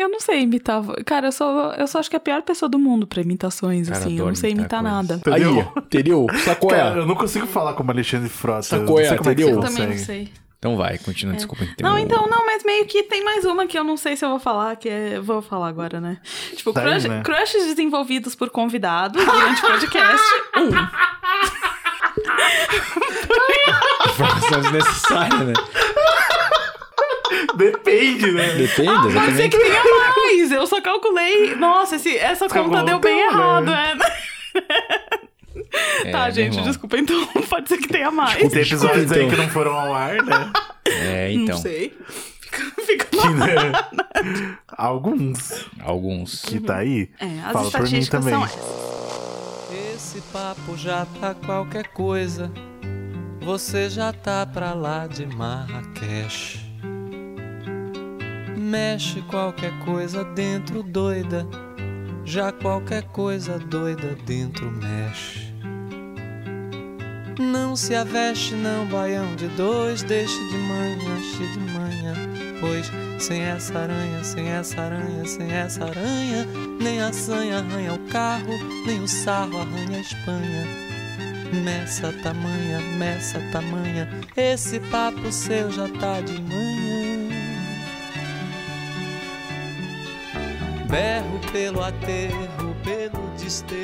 Eu não sei imitar. Cara, eu sou, eu só acho que é a pior pessoa do mundo pra imitações, Cara, assim. Eu não sei imitar imitar nada. Entendeu? Aí, entendeu? Sacou Cara, é? eu não consigo falar como Alexandre Frota. Sei é, é entendeu? você Eu também não sei. Então vai, continua, desculpa. tem Não, um- então, não, mas meio que tem mais uma que eu não sei se eu vou falar, que é. Vou falar agora, né? Tipo, Tá aí, crush- né? crushes desenvolvidos por convidados durante o podcast. Um. Informação desnecessária, né? Depende, né? Depende, Pode ser que tenha mais. Eu só calculei. Nossa, esse, essa Tá conta bom, deu bem então, errado, né? é. Tá, gente, desculpa, então pode ser que tenha mais. Tem episódios aí então. que não foram ao ar, né? É, então. Não sei. Fica, fica Que, né? Alguns Alguns. que tá aí. É, as Fala por mim também. são. Esse papo já tá qualquer coisa. Você já tá pra lá de Marrakech. Mexe qualquer coisa dentro doida. Já qualquer coisa doida dentro mexe. Não se aveste, não, baião de dois. Deixe de manhã, cheio de manhã. Pois sem essa aranha, sem essa aranha, sem essa aranha, nem a sanha arranha o carro, nem o sarro arranha a Espanha. Nessa tamanha, nessa tamanha, esse papo seu já tá de manhã. Berro pelo aterro.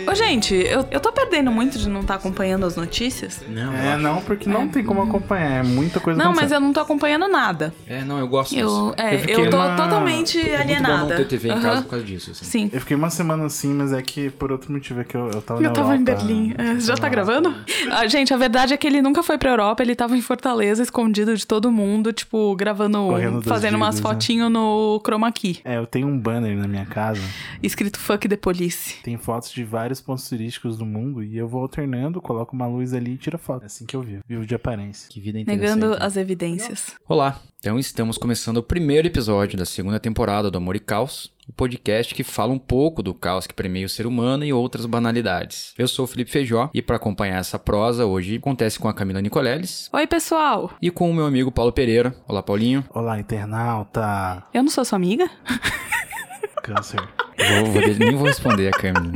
Ô, gente, eu, eu tô perdendo muito de não estar acompanhando as notícias. Não, eu É, acho- não, porque não tem como acompanhar. É muita coisa Não, mas eu não tô acompanhando nada. É, não, eu gosto Eu, disso. é, Eu eu tô uma- totalmente É muito bom alienada. não ter TV em casa por causa disso. Assim. Sim. Eu fiquei uma semana assim, mas é que por outro motivo é que eu, eu tava na Eu tava em Europa. Berlim. É, Eu já tá gravando? Ah, gente, a verdade é que ele nunca foi pra Europa, ele tava em Fortaleza, escondido de todo mundo, tipo, gravando, Correndo fazendo umas né? fotinhos no chroma key, É, eu tenho um banner na minha casa. escrito Fuck the Police. Tem fotos de vários pontos turísticos do mundo e eu vou alternando, coloco uma luz ali e tiro foto. É assim que eu vivo. Vivo de aparência. Que vida interessante. Negando as evidências. Olá, então estamos começando o primeiro episódio da segunda temporada do Amor e Caos, o podcast que fala um pouco do caos que permeia o ser humano e outras banalidades. Eu sou o Felipe Feijó e para acompanhar essa prosa hoje acontece com a Camila Nicoleles Oi, pessoal. e com o meu amigo Paulo Pereira. Olá, Paulinho. Olá, internauta. Eu não sou sua amiga? Câncer. Vou, vou, nem vou responder a Camila.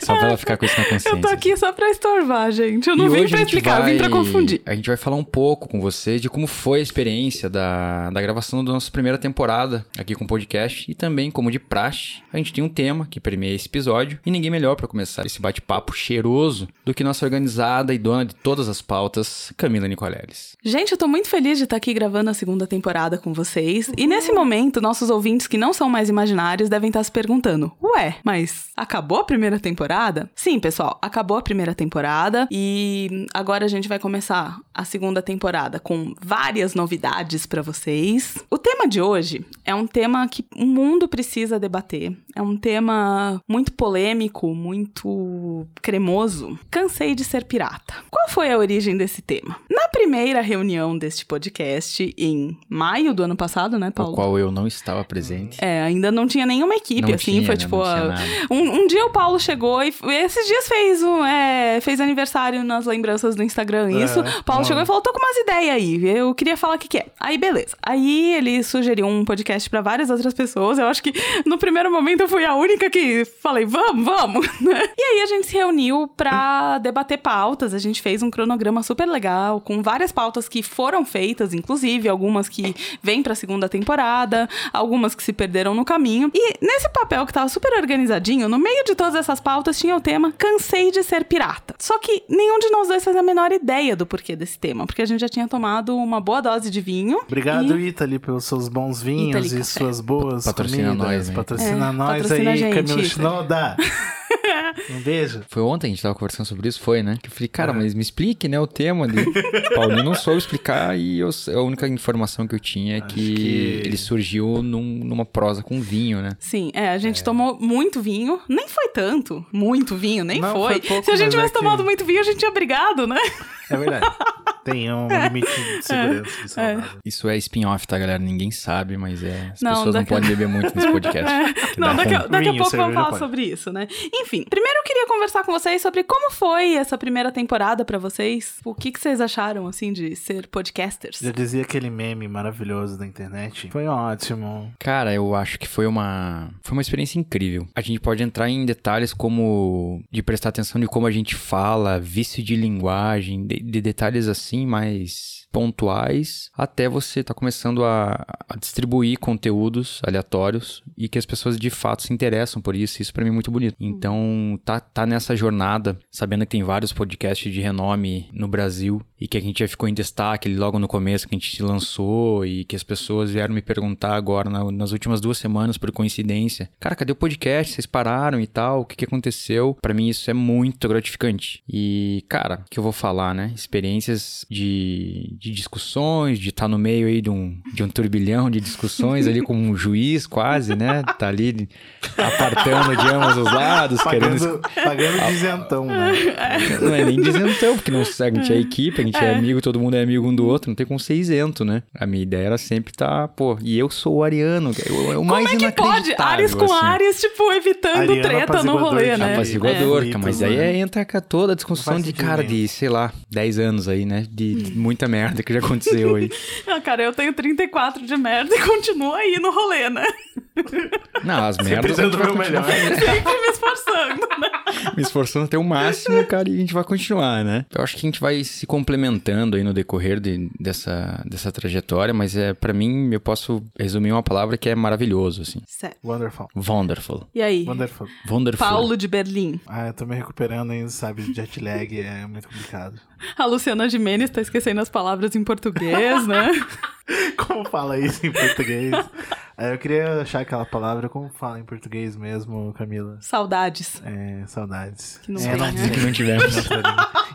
Só pra ela ficar com isso na consciência. Eu tô aqui só pra estorvar, gente. Eu não E vim pra explicar, eu vim pra vai- confundir. A gente vai falar um pouco com vocês de como foi a experiência da, da gravação da nossa primeira temporada aqui com o podcast e também, como de praxe, a gente tem um tema que permeia esse episódio e ninguém melhor pra começar esse bate-papo cheiroso do que nossa organizada e dona de todas as pautas, Camila Nicoleles. Gente, eu tô muito feliz de estar aqui gravando a segunda temporada com vocês. E nesse momento, nossos ouvintes que não são mais imaginários devem estar se perguntando: Ué, mas acabou a primeira temporada? Sim, pessoal, acabou a primeira temporada e agora a gente vai começar a segunda temporada com várias novidades pra vocês. O tema de hoje é um tema que o mundo precisa debater. É um tema muito polêmico, muito cremoso. Cansei de ser pirata. Qual foi a origem desse tema? Na primeira reunião deste podcast, em maio do ano passado, né, No Paulo? qual eu não estava presente. É, ainda não tinha nenhuma equipe, Não assim, tinha, foi né? tipo. A- nada. um, um dia o Paulo chegou e esses dias fez um, é, fez aniversário nas lembranças do Instagram. É, Isso. O Paulo mano. chegou e falou: tô com umas ideias aí. Eu queria falar o que, que é. Aí, beleza. Aí ele sugeriu um podcast pra várias outras pessoas. Eu acho que no primeiro momento eu fui a única que falei, vamos, vamos. né? e aí a gente se reuniu pra debater pautas. A gente fez um cronograma super legal, com várias pautas que foram feitas, inclusive, algumas que vêm pra segunda temporada, algumas que se perderam no caminho. E nesse papel que tava super organizadinho, no meio de todas essas pautas tinha o tema Cansei de ser pirata. Só que nenhum de nós dois faz a menor ideia do porquê desse tema, porque a gente já tinha tomado uma boa dose de vinho. Obrigado, e... Italy, pelos seus bons vinhos Italy e Café. suas boas Patrocina comidas. nós? Patrocina É, nós patrocina aí, gente, Italy. Shinoda. um beijo. Foi ontem a gente tava conversando sobre isso, foi, né? Que eu falei, cara, mas me explique, né, o tema dele. Paulinho não soube explicar e eu- a única informação que eu tinha é que, que- ele surgiu num- numa prosa com vinho, né? Sim, é, a gente tomou muito vinho. Nem foi tanto, muito vinho, nem Não, foi. foi pouco, Se a gente é tivesse que- tomado muito vinho, a gente tinha brigado, né? É verdade. Tem um limite de segurança de saudável. Isso é spin-off, tá, galera? Ninguém sabe, mas é. As Não, pessoas não daqui- podem beber muito nesse podcast. que Não, dá daqui, a- ruim. daqui a pouco vamos falar pode. sobre isso, né? Enfim, primeiro eu queria conversar com vocês sobre como foi essa primeira temporada pra vocês. O que, que vocês acharam, assim, de ser podcasters? Já dizia aquele meme maravilhoso da internet. Foi ótimo. Cara, eu acho que foi uma foi uma experiência incrível. A gente pode entrar em detalhes como de prestar atenção de como a gente fala, vício de linguagem, de, de detalhes assim mais pontuais, até você tá começando a, a distribuir conteúdos aleatórios e que as pessoas de fato se interessam por isso. Isso pra mim é muito bonito. Então, tá, tá nessa jornada, sabendo que tem vários podcasts de renome no Brasil e que a gente já ficou em destaque logo no começo que a gente se lançou e que as pessoas vieram me perguntar agora na- nas últimas duas semanas por coincidência, cara, cadê o podcast? Vocês pararam e tal? O que, que aconteceu? Pra mim isso é muito gratificante. E, cara, o que eu vou falar, né? Experiências de, de discussões, de estar no meio aí de um, de um turbilhão de discussões ali com um juiz quase, né? Tá ali apartando de ambos os lados, querendo Pagando, pagando dizentão, né? não é nem dizentão, porque não, a gente é equipe, a gente é. amigo, todo mundo é amigo um do outro, não tem como ser isento, né? A minha ideia era sempre tá, pô, e eu sou o ariano, eu, eu o mais Como é que pode? Ares com assim. Ares, tipo, evitando Ariano treta no rolê, né? Apaziguador, É. cara, mas aí é, entra com toda a discussão de, cara, de, sei lá, 10 anos aí, né? De, de muita merda que já aconteceu aí. Ah, cara, eu tenho 34 de merda e continuo aí no rolê, né? Não, as merdas. Sempre continuar melhor. Sempre me esforçando, né? me esforçando até o máximo, cara, e a gente vai continuar, né? Eu acho que a gente vai se complementando aí no decorrer de- dessa, dessa trajetória, mas é para mim, eu posso resumir uma palavra que é maravilhoso, assim. Sério. Wonderful. Wonderful. E aí? Wonderful. Wonderful. Paulo de Berlim. Ah, eu tô me recuperando ainda, sabe? Jet lag é muito complicado. A Luciana Gimenez tá esquecendo as palavras em português, né? Como fala isso em português? É, eu queria achar aquela palavra, como fala em português mesmo, Camila? Saudades. É, saudades. Que não é, tem, não né? Que não tivemos.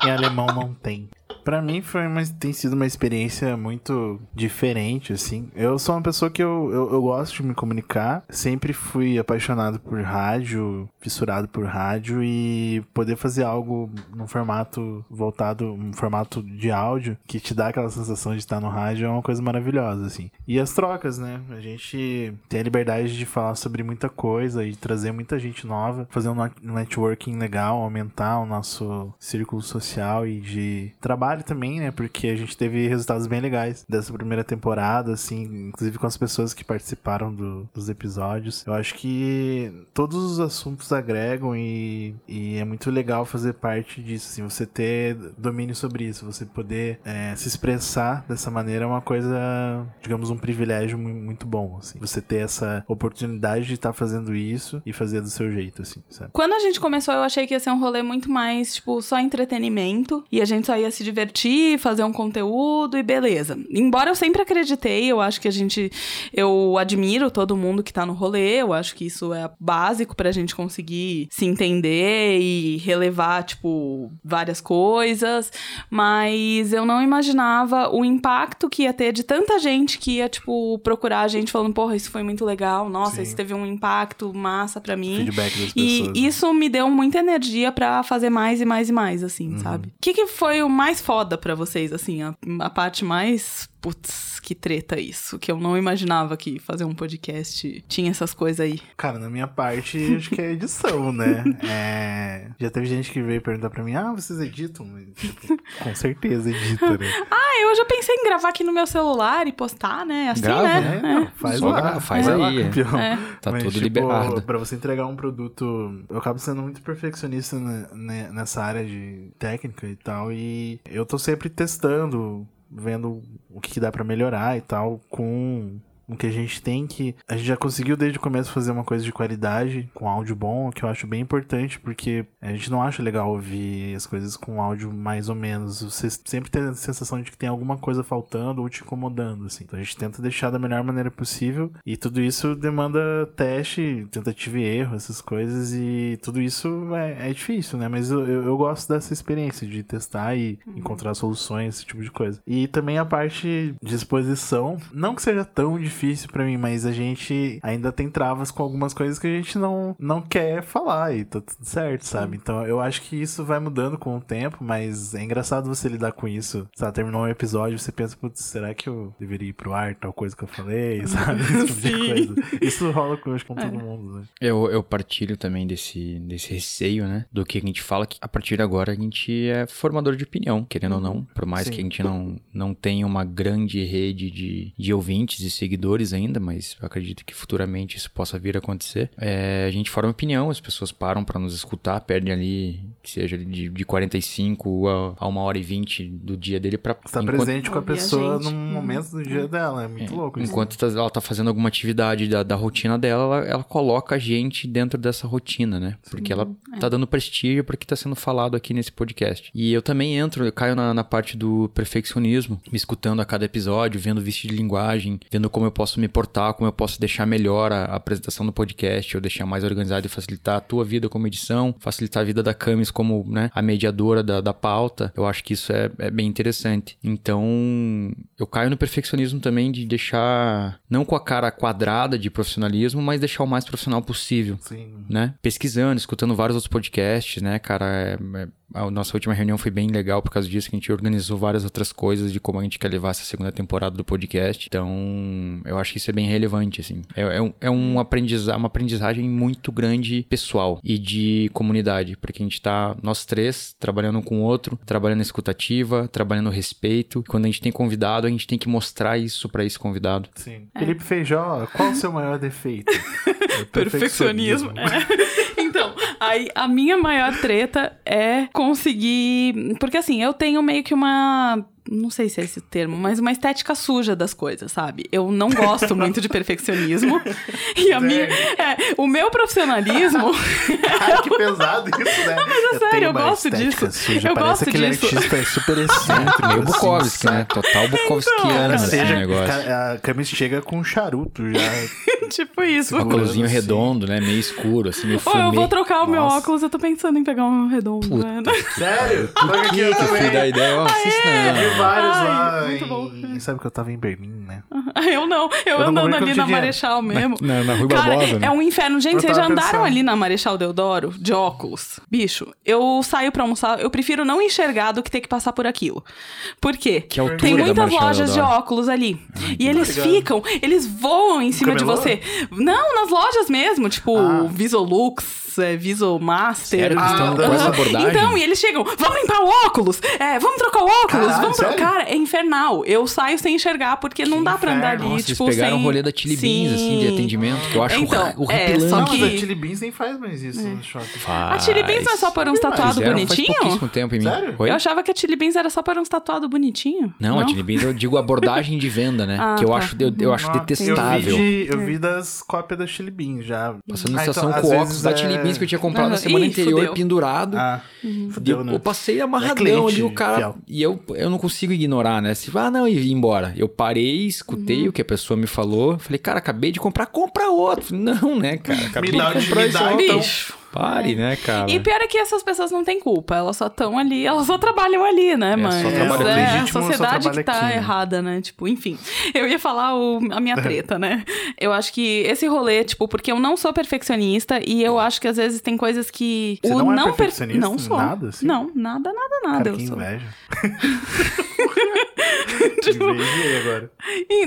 Em alemão não tem. Pra mim foi uma, tem sido uma experiência muito diferente, assim. Eu sou uma pessoa que eu, eu, eu gosto de me comunicar. Sempre fui apaixonado por rádio, fissurado por rádio e poder fazer algo num formato voltado, um formato de áudio que te dá aquela sensação de estar no rádio é uma coisa maravilhosa, assim. E as trocas, né? A gente tem a liberdade de falar sobre muita coisa e trazer muita gente nova, fazer um networking legal, aumentar o nosso círculo social e de trabalho também, né? Porque a gente teve resultados bem legais dessa primeira temporada, assim, inclusive com as pessoas que participaram do- dos episódios. Eu acho que todos os assuntos agregam e, e é muito legal fazer parte disso, assim, você ter domínio sobre isso, você poder é, se expressar dessa maneira é uma coisa, digamos, um privilégio mu- muito bom, assim. Você ter essa oportunidade de estar fazendo isso e fazer do seu jeito, assim, sabe? Quando a gente começou, eu achei que ia ser um rolê muito mais, tipo, só entretenimento. E a gente só ia se divertir, fazer um conteúdo e beleza. Embora eu sempre acreditei, eu acho que a gente. Eu admiro todo mundo que tá no rolê. Eu acho que isso é básico pra gente conseguir se entender e relevar, tipo, várias coisas. Mas eu não imaginava o impacto que ia ter de tanta gente que ia, tipo, procurar a gente falando, porra, isso foi muito legal. Nossa, Sim. isso teve um impacto massa pra mim. Feedback das E pessoas. né? isso me deu muita energia pra fazer mais e mais e mais, assim, Uhum. sabe? O que, que foi o mais foda pra vocês, assim? A, a parte mais. Putz, que treta isso. Que eu não imaginava que fazer um podcast tinha essas coisas aí. Cara, na minha parte, acho que é edição, né? É... Já teve gente que veio perguntar pra mim, ah, vocês editam? Tipo, Com certeza edita, né? Ah, eu já pensei em gravar aqui no meu celular e postar, né? Assim, Grava, né? É, não, faz Só lá. gra- faz vai lá, aí, é. campeão. É. Tá Mas, tudo tipo, liberado. Pra você entregar um produto, eu acabo sendo muito perfeccionista ne- ne- nessa área de técnica e tal, e eu tô sempre testando, vendo o que, dá pra melhorar e tal, com o que a gente tem que. A gente já conseguiu desde o começo fazer uma coisa de qualidade, com áudio bom, que eu acho bem importante, porque a gente não acha legal ouvir as coisas com áudio mais ou menos. Você sempre tem a sensação de que tem alguma coisa faltando ou te incomodando, assim. Então a gente tenta deixar da melhor maneira possível, e tudo isso demanda teste, tentativa e erro, essas coisas, e tudo isso é, é difícil, né? Mas eu, eu, eu gosto dessa experiência de testar e encontrar soluções, esse tipo de coisa. E também a parte de exposição, não que seja tão difícil difícil pra mim, mas a gente ainda tem travas com algumas coisas que a gente não, não quer falar e tá tudo certo, sabe? Então eu acho que isso vai mudando com o tempo, mas é engraçado você lidar com isso. Sabe, terminou um episódio, você pensa, putz, será que eu deveria ir pro ar, tal coisa que eu falei, sabe? Esse tipo de coisa. Isso rola com, acho, com É. todo mundo, né? Eu, eu partilho também desse, desse receio, né? Do que a gente fala, que a partir de agora a gente é formador de opinião, querendo ou não. Por mais Sim. que a gente não, não tenha uma grande rede de, de ouvintes e seguidores ainda, mas eu acredito que futuramente isso possa vir a acontecer. É, a gente forma opinião, as pessoas param pra nos escutar, perdem ali, que seja de, de 45 a, a uma hora e 20 do dia dele pra... Você tá enquanto- presente com a pessoa num Uhum. momento do dia dela, é muito louco isso. Enquanto tá- ela tá fazendo alguma atividade da, da rotina dela, ela, ela coloca a gente dentro dessa rotina, né? Porque ela é. tá dando prestígio porque tá sendo falado aqui nesse podcast. E eu também entro, eu caio na, na parte do perfeccionismo, me escutando a cada episódio, vendo vício de linguagem, vendo como eu posso me portar, como eu posso deixar melhor a, a apresentação do podcast, ou deixar mais organizado e facilitar a tua vida como edição, facilitar a vida da Camis como né, a mediadora da, da pauta. Eu acho que isso é, é bem interessante. Então, eu caio no perfeccionismo também de deixar, não com a cara quadrada de profissionalismo, mas deixar o mais profissional possível Sim. né? Pesquisando, escutando vários outros podcasts, né, cara? É- é- a nossa última reunião foi bem legal por causa disso, que a gente organizou várias outras coisas de como a gente quer levar essa segunda temporada do podcast. Então, eu acho que isso é bem relevante, assim. É, é um, é um aprendiza uma aprendizagem muito grande pessoal e de comunidade, porque a gente tá, nós três, trabalhando um com o outro, trabalhando na escutativa, trabalhando respeito. Quando a gente tem convidado, a gente tem que mostrar isso pra esse convidado. Sim. Felipe Feijó, qual o seu maior defeito? É o Perfeccionismo. É. Então, aí a minha maior treta é conseguir. Porque assim, eu tenho meio que uma. Não sei se é esse o termo, mas uma estética suja das coisas, sabe? Eu não gosto muito de perfeccionismo. E a minha. É, o meu profissionalismo. Ai, que pesado isso, né? Mas sério, tenho eu uma gosto estética disso. Suja. Eu Parece gosto aquele disso. artista super excêntrico. Meio assim, Bukowski, né? Total Bukowskiano esse Seja, negócio. a Camis chega com um charuto já. tipo isso. Um óculosinho assim. redondo, né? Meio escuro, assim, meio Ou eu vou fumê. trocar o meu Nossa. óculos, eu tô pensando em pegar um redondo. né? Sério? Por Que que eu fui dar ideia? Ó, assista, Eu vi não. Vários Ai, lá muito em... bom. Sabe que eu tava em Berlim, né? Eu não, eu, Eu andando ali na. Marechal mesmo. Na, na Rui Cara, Barbosa, né? é um inferno. Gente, vocês já andaram pensando. ali na Marechal Deodoro de óculos? Bicho, eu saio pra almoçar, eu prefiro não enxergar do que ter que passar por aquilo. Por quê? Que altura Tem muitas lojas de Deodoro? óculos ali. e eles Obrigado. ficam, eles voam em cima de você. Não, nas lojas mesmo, tipo Ah. Visolux, é, Visomaster. Sério? Eles estão com Aham. essa abordagem? Então, e eles chegam, vamos limpar o óculos, é, vamos trocar o óculos, Caralho, vamos trocar. sério? Cara, é infernal. Eu saio sem enxergar, porque não Que dá pra andar inferno. ali, Nossa, tipo, eles pegaram sem... o rolê da Chili Beans, assim, de atendimento, que eu acho Então, horri- é, só Não, que- a Chili Beans nem faz mais isso no shopping. A Chili Beans não é só uns Mas tatuados bonitinho? Faz pouquíssimo tempo em mim. Sério? Oi? Eu achava que a Chili Beans era só pôr uns tatuados bonitinho. Não, a Chili Beans, eu digo abordagem de venda, né? Ah, que eu tá. acho, eu, eu acho Nossa, detestável. Eu vi, de- eu vi das cópias da Chili Beans já. Passando Ah, na estação então, com óculos da é- Chili Beans que eu tinha comprado na semana Ih, anterior, fudeu. pendurado. Ah, E fudeu, eu, né? eu passei É amarradão cliente ali, o cara. fiel. E eu, eu não consigo ignorar, né? Se ah, não, e ir embora. Eu parei, escutei Uhum. o que a pessoa me falou. Falei, cara, acabei de comprar, compra outro. Falei, não, né, cara? Acabei dá, de comprar me dá, então. Bicho. Pare, né, cara? E pior é que essas pessoas não têm culpa, elas só estão ali, elas só trabalham ali, né, mas só trabalha é, a legítimo, só sociedade que tá aqui, né? errada, né? Tipo, enfim. Eu ia falar o- a minha treta, né? Eu acho que esse rolê, tipo, porque eu não sou perfeccionista e eu acho que às vezes tem coisas que Você o não é per- perfeccionista? Não sou. Nada, assim? Não, nada, nada, nada. Cara, eu que sou. inveja. Inveja agora.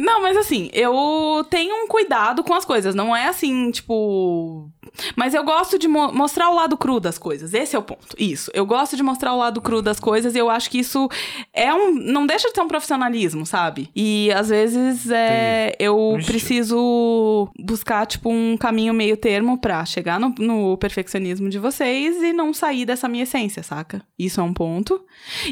Não, mas assim, eu tenho um cuidado com as coisas. Não é assim, tipo. Mas eu gosto de mo- mostrar o lado cru das coisas. Esse é o ponto. Isso. Eu gosto de mostrar o lado cru das coisas e eu acho que isso é um. Não deixa de ser um profissionalismo, sabe? E às vezes é, eu preciso buscar, tipo, um caminho meio termo pra chegar no, no perfeccionismo de vocês e não sair dessa minha essência, saca? Isso é um ponto.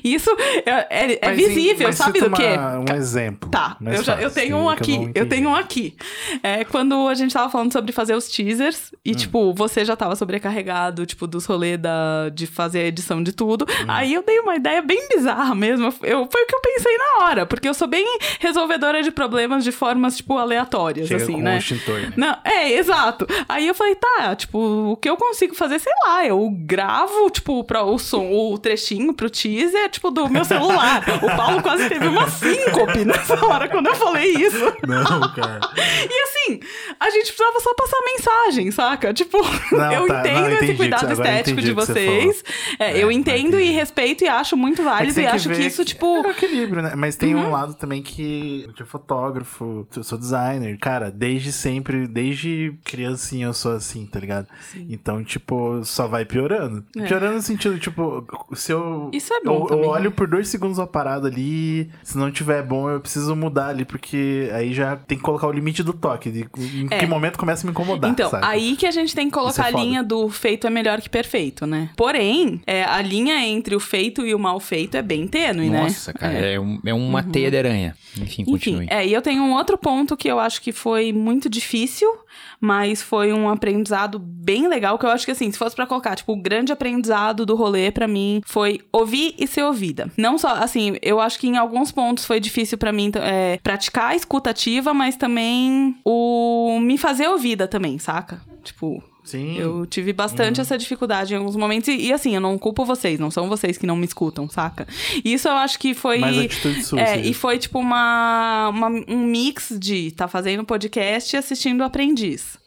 Isso é, é- é visível, mas sabe do quê? Um exemplo. Tá, mais eu, já, eu tenho um eu aqui, eu, entendi. tenho um aqui. É quando a gente tava falando sobre fazer os teasers Hum. e, tipo, você já tava sobrecarregado, tipo, dos rolês da, de fazer a edição de tudo. Hum. Aí eu dei uma ideia bem bizarra mesmo. Eu, foi o que eu pensei na hora, porque eu sou bem resolvedora de problemas de formas, tipo, aleatórias, Chega assim, né? um extintor, né? Não, é, exato. Aí eu falei, tá, tipo, o que eu consigo fazer, sei lá, eu gravo, tipo, pra o som, o trechinho pro teaser, tipo, do meu celular. o Paulo quase teve uma síncope nessa hora quando eu falei isso. Não, cara. E assim, a gente precisava só passar mensagem, saca? Tipo, Não, eu tá, entendo não, entendi, esse cuidado eu estético de que você vocês. É, É, eu entendo e respeito e acho muito É válido tem e acho que ver isso, tipo. Uhum. É o equilíbrio, né? Mas tem um lado também que eu sou fotógrafo, eu sou designer. Cara, desde sempre, desde criancinha eu sou assim, tá ligado? Então, tipo, só vai piorando. É. Piorando no sentido, tipo, se eu. Isso é bom Eu, eu também, olho né? por dois segundos uma parada ali, se não tiver bom, eu preciso mudar ali, porque aí já tem que colocar o limite do toque. De em É. que momento começa a me incomodar. Então, sabe? aí que a gente tem que Isso colocar é a linha do feito é melhor que perfeito, né? Porém, é, a linha entre o feito e o mal feito é bem tênue, né? Nossa, cara, É. é, um- é uma teia de aranha. Enfim, continue. Enfim, é, e eu tenho um outro ponto que eu acho que foi muito difícil, mas foi um aprendizado bem legal, que eu acho que assim, se fosse pra colocar, tipo, o grande aprendizado do rolê pra mim foi ouvir e ser ouvida. Não só, assim, eu acho que em alguns pontos foi difícil pra mim é, praticar a escuta ativa, mas também o me fazer ouvida também, saca? Tipo, Sim. eu tive bastante essa dificuldade em alguns momentos. E, e, assim, eu não culpo vocês, não são vocês que não me escutam, saca? Isso eu acho que foi. Mais atitude sua, É, e foi tipo uma, uma- um mix de tá fazendo podcast e assistindo o aprendiz.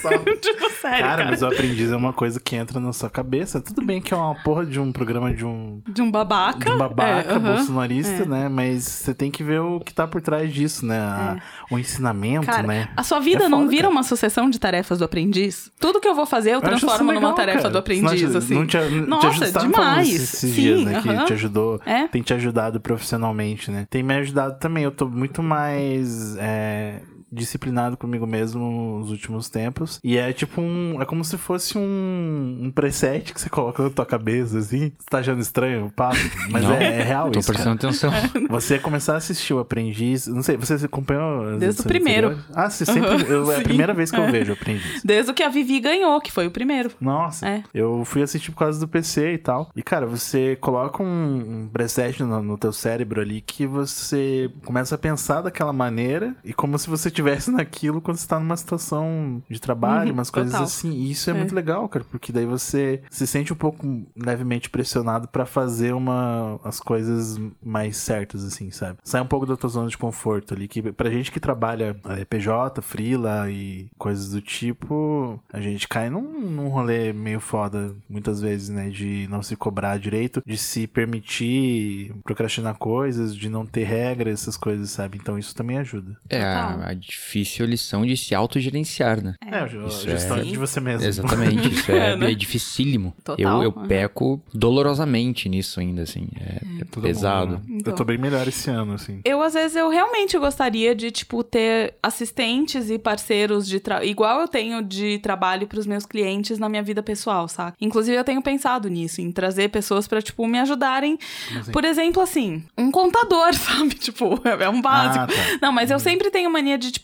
Só- tipo, sério. Cara, Cara, mas o aprendiz é uma coisa que entra na sua cabeça. Tudo bem que é uma porra de um programa de um, De um babaca. de um babaca É, aham. bolsonarista, É. né? Mas você tem que ver o que tá por trás disso, né? A- O ensinamento, Cara, né? a sua vida É não vira uma sucessão de tarefas do aprendiz? Tudo que eu vou fazer, eu isso transformo numa legal, tarefa cara. do aprendiz, Não te- assim. Não te, te Nossa, falando demais. esses Sim, dias, né? Que aham. te ajudou, É. tem te ajudado profissionalmente, né? Tem me ajudado também. Eu tô muito mais é, disciplinado comigo mesmo nos últimos tempos. E é tipo um. É como se fosse um, um preset que você coloca na tua cabeça, assim. Você tá achando estranho o papo? Mas Não, é, é real Tô isso. cara. prestando atenção. Você começar a assistir o Aprendiz, não sei, você acompanhou as Desde o primeiro. anteriores? Ah, você sempre, Aham, eu, é a primeira vez que eu É. vejo o Aprendiz. Desde o que a Vivi ganhou, que foi o primeiro. Nossa, É. eu fui assistir por causa do PC e tal. E, cara, você coloca um, um preset no, no teu cérebro ali que você começa a pensar daquela maneira e como se você estivesse naquilo quando você tá numa situação de trabalho, Uhum, umas coisas total. assim. E isso é, É. muito legal, cara, porque daí você se sente um pouco levemente pressionado pra fazer uma, as coisas mais certas, assim, sabe? Sai um pouco da tua zona de conforto ali, que pra gente que trabalha é, PJ, freela e coisas do tipo, a gente cai num, num rolê meio foda, muitas vezes, né? De não se cobrar direito, de se permitir procrastinar coisas, de não ter regras, essas coisas, sabe? Então isso também ajuda. É a, a difícil lição de se autogerenciar, né? É, a a Isso gestão é- de você mesmo. Exatamente, isso é, É, né? é dificílimo. Total, Eu, eu aham. peco dolorosamente nisso ainda, assim. É, é Todo pesado. mundo, né? Então. Eu tô bem melhor esse ano, assim. Eu, às vezes, eu realmente gostaria de, tipo, ter assistentes e parceiros de trabalho, igual eu tenho de trabalho pros meus clientes na minha vida pessoal, saca? Inclusive, eu tenho pensado nisso, em trazer pessoas pra, tipo, me ajudarem. assim? Por exemplo, assim, um contador, sabe? Tipo, é um básico. Ah, tá. Não, mas eu sempre tenho mania de, tipo,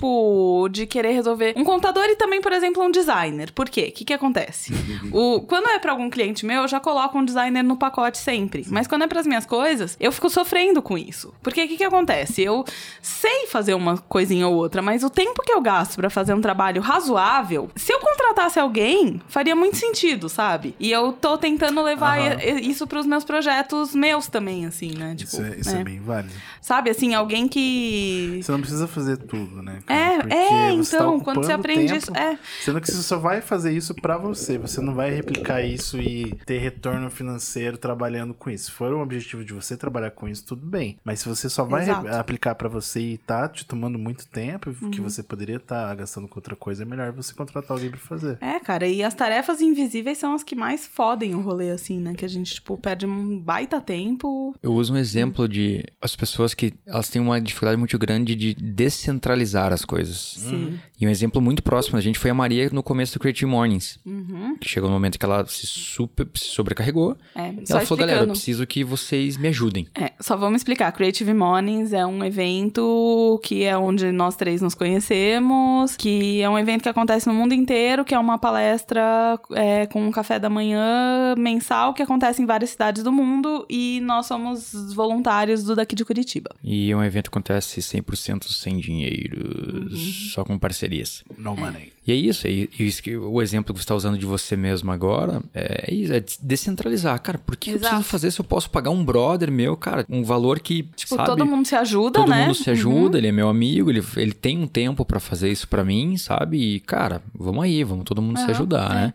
de querer resolver. Um contador e também, por exemplo, um designer. Por quê? O que que acontece? o, quando é pra algum cliente meu, eu já coloco um designer no pacote sempre. Mas quando é pras minhas coisas, eu fico sofrendo com isso. Porque o que que acontece? Eu sei fazer uma coisinha ou outra, mas o tempo que eu gasto pra fazer um trabalho razoável, se eu contratasse alguém, faria muito sentido, sabe? E eu tô tentando levar isso pros meus projetos meus também, assim, né? Tipo, Isso, é, isso é é. bem válido. Sabe, assim, alguém que. Você não precisa fazer tudo, né? cara? É, Porque é, você tá então, quando você aprende tempo, isso. É, Sendo que você só vai fazer isso pra você. Você não vai replicar isso e ter retorno financeiro trabalhando com isso. Se for um objetivo de você trabalhar com isso, tudo bem. Mas se você só vai Exato. aplicar pra você e tá te tomando muito tempo, Uhum. que você poderia estar gastando com outra coisa, é melhor você contratar alguém pra fazer. é, cara, e as tarefas invisíveis são as que mais fodem o rolê, assim, né? Que a gente, tipo, perde um baita tempo. Eu uso um exemplo de as pessoas que elas têm uma dificuldade muito grande de descentralizar as coisas. Sim. E um exemplo muito próximo a gente foi a Maria no começo do Creative Mornings. Uhum. Que chegou no momento que ela se, super, se sobrecarregou. É, E ela falou, galera, eu preciso que vocês me ajudem. É, só vamos explicar. Creative Mornings é um evento que é onde nós três nos conhecemos, que é um evento que acontece no mundo inteiro, que é uma palestra é, com um café da manhã mensal que acontece em várias cidades do mundo e nós somos voluntários do daqui de Curitiba. E é um evento que acontece 100% sem dinheiro. só com parcerias. No money. E é isso, é isso que o exemplo que você está usando de você mesmo agora é isso, é descentralizar. Cara, por que eu Exato. preciso fazer se eu posso pagar um brother meu, cara, um valor que, Tipo, sabe, todo mundo se ajuda, todo né? mundo se ajuda, ele é meu amigo, ele, ele tem um tempo pra fazer isso pra mim, sabe? E, cara, vamos aí, vamos todo mundo se Aham, ajudar, é. né?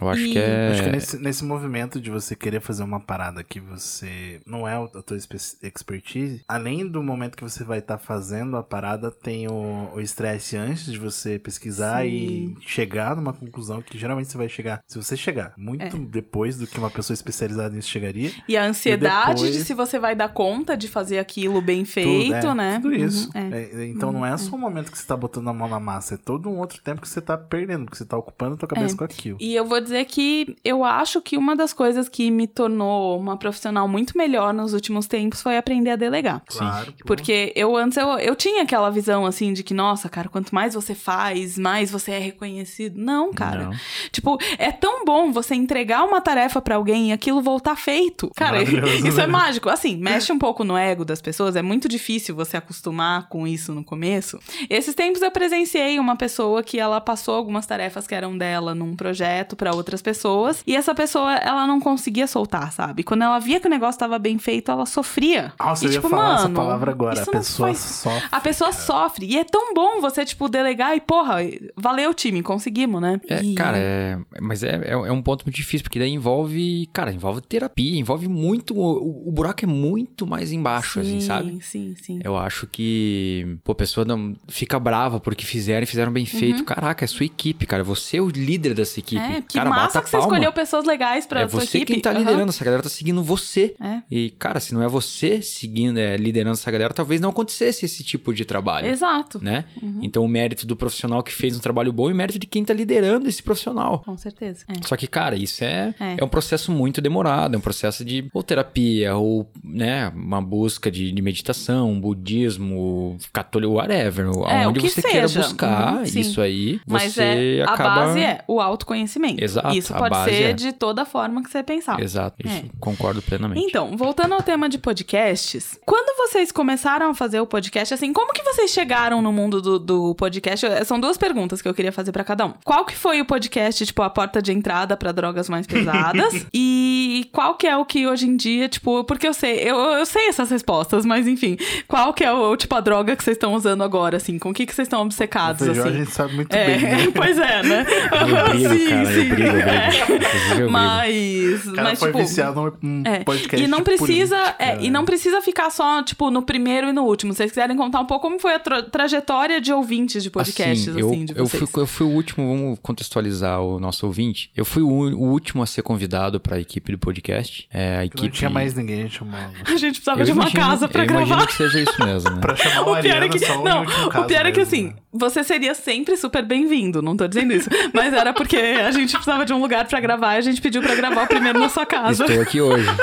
Eu acho E- que é... Acho que nesse, nesse movimento de você querer fazer uma parada que você não é a tua expertise, além do momento que você vai estar fazendo a parada, tem o o estresse antes de você pesquisar Sim. e chegar numa conclusão que geralmente você vai chegar. Se você chegar muito depois do que uma pessoa especializada nisso chegaria, E a ansiedade depois- de se você vai dar conta de fazer aquilo bem tudo, feito, é, né? Tudo isso. Uhum, é. É, então não é só o momento que você tá botando a mão na massa, é todo um outro tempo que você tá perdendo, porque você tá ocupando a tua cabeça É. com aquilo. E eu vou dizer que eu acho que uma das coisas que me tornou uma profissional muito melhor nos últimos tempos foi aprender a delegar. Claro. Porque eu antes eu, eu tinha aquela visão assim de que, nossa, cara, quanto mais você faz, mais você é reconhecido. Não, cara. Não. Tipo, é tão bom você entregar uma tarefa pra alguém e aquilo voltar feito. Cara, isso é né? mágico. Assim, mexe um pouco no ego das pessoas, é muito difícil você acostumar com isso no começo. Esses tempos eu presenciei uma pessoa que ela passou algumas tarefas que eram dela num projeto pra outras pessoas e essa pessoa, ela não conseguia soltar, sabe? Quando ela via que o negócio tava bem feito, ela sofria. Nossa, e, eu ia tipo, falar essa mano, palavra agora. A pessoa faz sofre. a pessoa sofre. E é tão bom você, tipo, delegar e, porra, valeu, time, conseguimos, né? É, E- cara, é, mas é, é, é um ponto muito difícil, porque daí envolve, cara, envolve terapia, envolve muito, o, o buraco é muito mais embaixo, assim, Sim, sabe? Sim, sim. Eu acho que, pô, a pessoa não fica brava porque fizeram e fizeram bem feito. Caraca, é sua equipe, cara. Você é o líder dessa equipe. Uhum. É, que cara, massa que você palma. escolheu pessoas legais pra É sua você equipe. quem tá liderando, essa galera tá seguindo você. É. E, cara, se não é você seguindo, é, liderando essa galera, talvez não acontecesse esse tipo de trabalho. Exato. Né? Uhum. Então, o mérito do profissional que fez um trabalho bom e mérito de quem tá liderando esse profissional. Com certeza. É. Só que, cara, isso é, É. é. um processo muito demorado, é um processo de ou terapia, ou, né, uma busca de, de meditação, budismo, católico, whatever. É, aonde você queira seja. buscar Uhum, isso aí, Mas você é, a acaba... base é o autoconhecimento. Exato, Isso a pode ser é. de toda forma que você pensar. Exato, isso É. concordo plenamente. Então, voltando ao tema de podcasts, quando vocês começaram a fazer o podcast, assim, como que vocês chegaram no mundo do, do podcast? São duas perguntas que eu queria fazer pra cada um. Qual que foi o podcast, tipo, a porta de entrada pra drogas mais pesadas? e qual que é o que hoje em dia, tipo, porque eu sei, eu, eu sei essas respostas, mas enfim, qual que é o, tipo, a droga que vocês estão usando agora, assim? Com o que que vocês estão obcecados, assim? a gente sabe muito É, bem. né? pois é, né? Eu brigo, Sim, cara, sim. eu brigo, eu brigo. É. Eu brigo. Mas, cara mas foi tipo, viciado num é, podcast e não precisa, política, é, e não precisa ficar só, tipo, no primeiro e no último. Se vocês quiserem contar um pouco como foi a tra- trajetória de ouvintes de podcasts, assim, eu, de eu, vocês. fui, eu fui o último, vamos contextualizar o nosso ouvinte. Eu fui o, o último a ser convidado para a equipe do podcast. É, a Não equipe... tinha mais ninguém, a gente chamou. A gente precisava Eu de uma imagino- casa pra eu gravar. imagino que seja isso mesmo, né? Pra chamar o, O pior é Ariana que, só não, o pior é que assim, né? você seria sempre super bem-vindo, não tô dizendo isso, mas era porque a gente precisava de um lugar pra gravar e a gente pediu pra gravar primeiro na sua casa. Estou aqui hoje.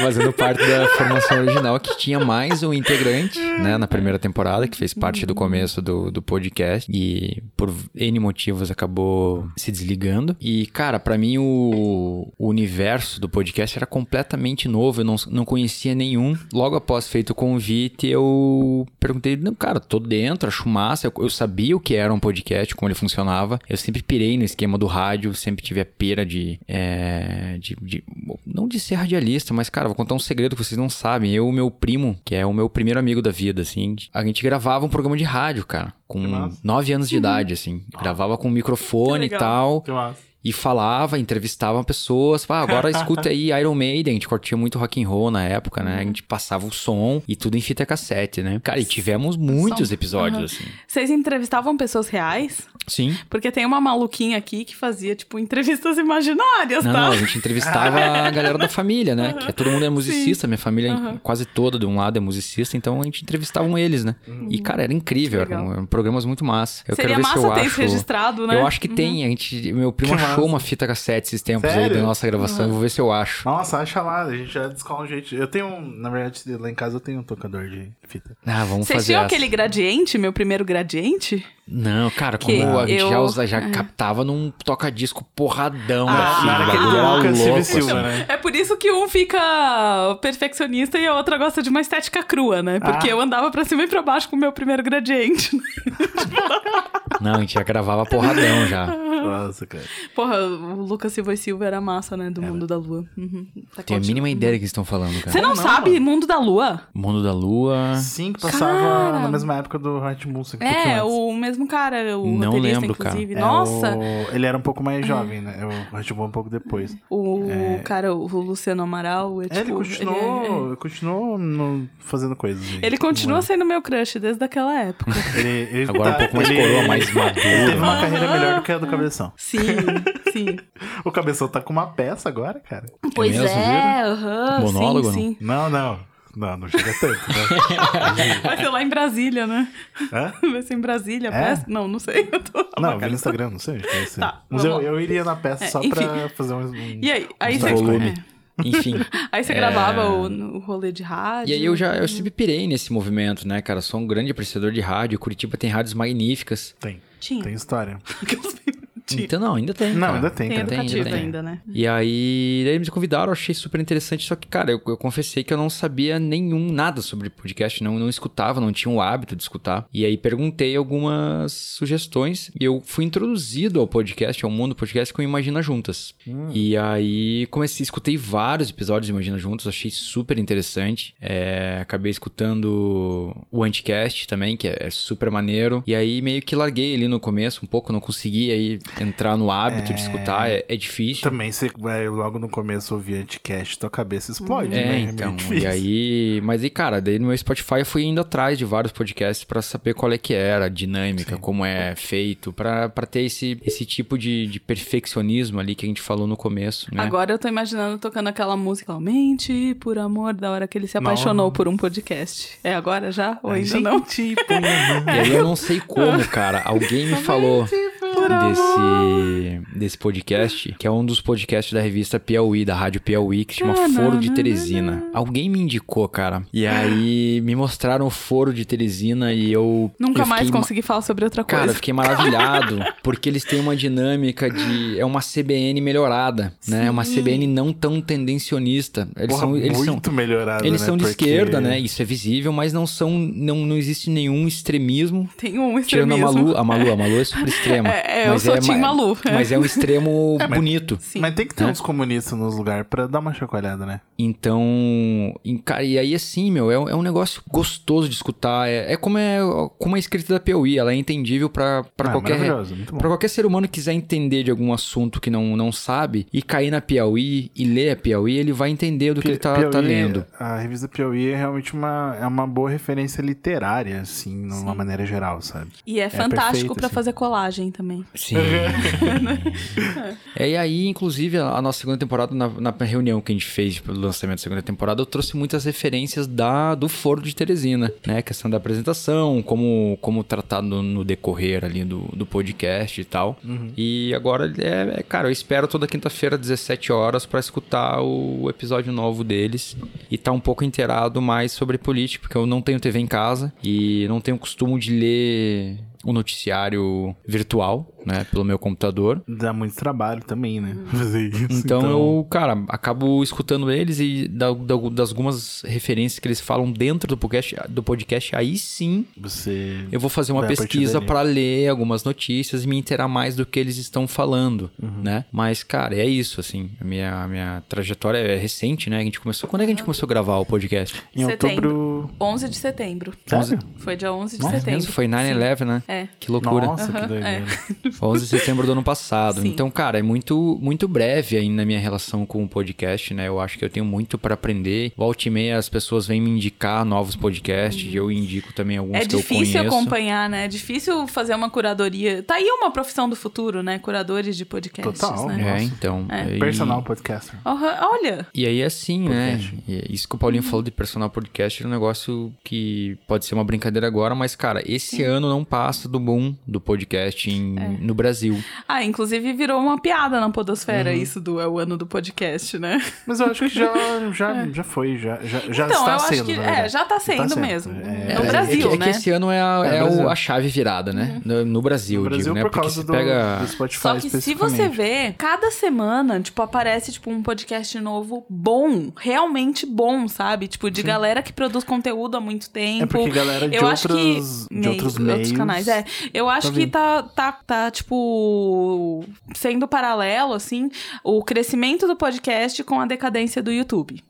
Fazendo parte da formação original, que tinha mais um integrante, né, na primeira temporada, que fez parte do começo do, do podcast e por N motivos acabou se desligando. E, cara, pra mim o, o universo do podcast era completamente novo, eu não, não conhecia nenhum. Logo após feito o convite, eu perguntei, não, cara, tô dentro, acho massa, eu, eu sabia o que era um podcast, como ele funcionava. Eu sempre pirei no esquema do rádio, sempre tive a pera de, é, de, de- não de ser radialista, mas, cara, vou contar um segredo que vocês não sabem. Eu e meu primo, que é o meu primeiro amigo da vida, assim, a gente gravava um programa de rádio, cara, com nove anos de idade, assim. Gravava com microfone e tal. Que massa. E falava, entrevistava pessoas. Ah, agora escuta aí Iron Maiden. A gente curtia muito rock and roll na época, né? A gente passava o som e tudo em fita cassete, né? Cara, e tivemos muitos Som. episódios, Aham. assim. Vocês entrevistavam pessoas reais? Sim. Porque tem uma maluquinha aqui que fazia, tipo, entrevistas imaginárias, Não, tá? não, a gente entrevistava a galera da família, né? Que todo mundo é musicista, minha família Aham. quase toda de um lado é musicista, então a gente entrevistava eles, né? E, cara, era incrível, eram, programas muito massa. Eu Seria quero ver se massa eu ter acho... registrado, né? Eu acho que tem, a gente, meu primo achou uma fita cassete esses tempos aí Sério? da nossa gravação, eu vou ver se eu acho. Nossa, acha lá, a gente já descola um jeito. Eu tenho, um- na verdade, lá em casa eu tenho um tocador de fita. Ah, vamos Vocês fazer tinham essa. aquele gradiente, meu primeiro gradiente? Não, cara, Que como a gente já, usa- já é. captava num toca-disco porradão, Ah, assim, era era e Silva, assim. né? É por isso que um fica perfeccionista e a outra gosta de uma estética crua, né? Porque Ah. eu andava pra cima e pra baixo com o meu primeiro gradiente. Não, a gente já gravava porradão já. Nossa, cara. Porra, o Lucas Silva e Silva era massa, né? Do Mundo da Lua. Uhum. Tá Tenho a mínima ideia do que eles estão falando, Você cara. não, Não, sabe mano. Mundo da Lua? Mundo da Lua. Sim, que passava Cara. na mesma época do Hot Music. pouquinho É, o mesmo cara, o Não lembro, cara. inclusive. É, Nossa! o- Ele era um pouco mais jovem, né? O Hot um pouco depois. O cara, o Luciano Amaral, é, É, ele tipo, continuou, Ele, continuou no- fazendo coisas. aí. ele continua sendo meu crush desde aquela época. Ele, ele Agora um tá- pouco mais ele- coroa, mais Ele teve maduro. uma carreira melhor do que a do Cabeção. Sim, sim. O Cabeção tá com uma peça agora, cara. Pois mesmo, é, aham. Monólogo, sim, sim. Não, não. Não, não chega tanto, né? Vai ser lá em Brasília, né? Hã? Vai ser em Brasília, a É? peça? Não, não sei. Eu tô... Não, vi no Instagram, não sei. Tá, Mas eu, eu iria na peça É, só enfim. pra fazer um... E aí? Aí um você, volume. é. Enfim. aí você É. gravava o, o rolê de rádio. E aí eu já eu sempre pirei nesse movimento, né, cara? Sou um grande apreciador de rádio. Curitiba tem rádios magníficas. Tem, Tinha. tem história. Então, não, ainda tem. Não, cara. ainda tem, Tem cara. educativo tem. ainda, né? E aí, daí eles me convidaram, eu achei super interessante, só que, cara, eu, eu confessei que eu não sabia nenhum, nada sobre podcast, não, não escutava, não tinha o hábito de escutar. E aí perguntei algumas sugestões e eu fui introduzido ao podcast, ao mundo do podcast com o Imagina Juntas. E aí comecei, escutei vários episódios do Imagina Juntas, achei super interessante. É, acabei escutando o Anticast também, que é, é super maneiro. E aí meio que larguei ali no começo um pouco, não consegui aí entrar no hábito de escutar, é, é difícil. Também você vai logo no começo ouvir anticast, tua cabeça explode, É, né? meio então, difícil. e aí, mas aí, cara, daí no meu Spotify eu fui indo atrás de vários podcasts pra saber qual é que era, a dinâmica, como é feito, pra pra ter esse, esse tipo de, de perfeccionismo ali que a gente falou no começo, né? Agora eu tô imaginando tocando aquela música, mente por amor, da hora que ele se apaixonou por um podcast. É agora já? Ou ainda não? Mão. E aí eu não sei como, cara, alguém me falou desse, desse podcast, que é um dos podcasts da revista Piauí, da Rádio Piauí, que se chama Foro de Teresina. Alguém me indicou, cara. E aí me mostraram o Foro de Teresina e eu... Nunca eu mais fiquei ma- consegui falar sobre outra coisa. Cara, eu fiquei maravilhado, porque eles têm uma dinâmica de. É uma CBN melhorada, né? É uma CBN não tão tendencionista. Eles Porra, são. Eles são muito melhorado, eles né? são de Porque- esquerda, né? Isso é visível, mas não são. Não, não existe nenhum extremismo. Tem um Tirando a extremismo. Malu, a Malu, a Malu é super extrema. É, é, eu mas sou é Tim ma- Malu. Mas é um extremo bonito. Sim. Mas tem que ter Né? uns comunistas nos lugares pra dar uma chacoalhada, né? Então, em- cara, e aí assim, meu, é, um- é um negócio gostoso de escutar. É, é como é como a escrita da Piauí, ela é entendível pra pra Ah, qualquer muito bom. Pra qualquer ser humano que quiser entender de algum assunto que não, não sabe e cair na Piauí e ler a Piauí, ele vai entender do que ele tá, Piauí, tá lendo. A revista Piauí é realmente uma, é uma boa referência literária, assim, de uma maneira geral, sabe? E é, fantástico perfeito, pra assim. fazer colagem também. Sim. é, e aí, inclusive, a, a nossa segunda temporada, na, na reunião que a gente fez pelo lançamento da segunda temporada, eu trouxe muitas referências da, do Foro de Teresina, né? Questão da apresentação, como, como tratar no, decorrer ali do, do podcast e tal. E agora, é, é, cara, eu espero toda quinta-feira, 17 horas, pra escutar o episódio novo deles e tá um pouco inteirado mais sobre política, porque eu não tenho TV em casa e não tenho costume de ler o noticiário virtual, né, pelo meu computador. Dá muito trabalho também, né? Fazer isso. Então, eu, cara, acabo escutando eles e da, da- das algumas referências que eles falam dentro do podcast, do podcast aí sim Você. eu vou fazer uma pesquisa pra ler algumas notícias e me inteirar mais do que eles estão falando, Uhum. né? Mas, cara, é isso, assim. A minha, a minha trajetória é recente, né? A gente começou... Quando é que a gente começou a gravar o podcast? Em outubro. 11 de setembro. Sério? Foi dia 11 de Nossa, setembro. mesmo? Foi 9-11, né? É. Que loucura. Nossa, que Aham, doideira. 11 de setembro do ano passado. Sim. Então, cara, é muito, muito breve ainda a minha relação com o podcast, né? Eu acho que eu tenho muito pra aprender. Volta e meia as pessoas vêm me indicar novos podcasts e eu indico também alguns É que eu difícil conheço. acompanhar, né? É difícil fazer uma curadoria. Tá aí uma profissão do futuro, né? Curadores de podcasts, Total, né? É, Nossa. então. É. E- Personal podcaster. Aham, Olha, E aí, assim, né? Podcast. E Isso que o Paulinho falou de personal podcast é um negócio que pode ser uma brincadeira agora, mas, cara, esse ano não passa do boom do podcast em- no Brasil. Ah, inclusive virou uma piada na podosfera Uhum. isso do é o ano do podcast, né? Mas eu acho que já, já, já foi, já, já, já então, está eu sendo, acho que na é, já tá sendo, sendo, mesmo. é. no É, Brasil, é que, é né? que esse ano é a, É, é o- a chave virada, né? No, no Brasil, No Brasil digo, né? por Porque causa se do, pega... do Spotify Só que se você ver, cada semana, tipo, aparece, tipo, um podcast novo bom, realmente bom, sabe? Tipo, de galera que produz conteúdo há muito tempo. É porque galera de eu acho que outros, de outros meios... canais, é. Eu acho Tá que tá, tá, tá, tipo, sendo paralelo, assim, o crescimento do podcast com a decadência do YouTube.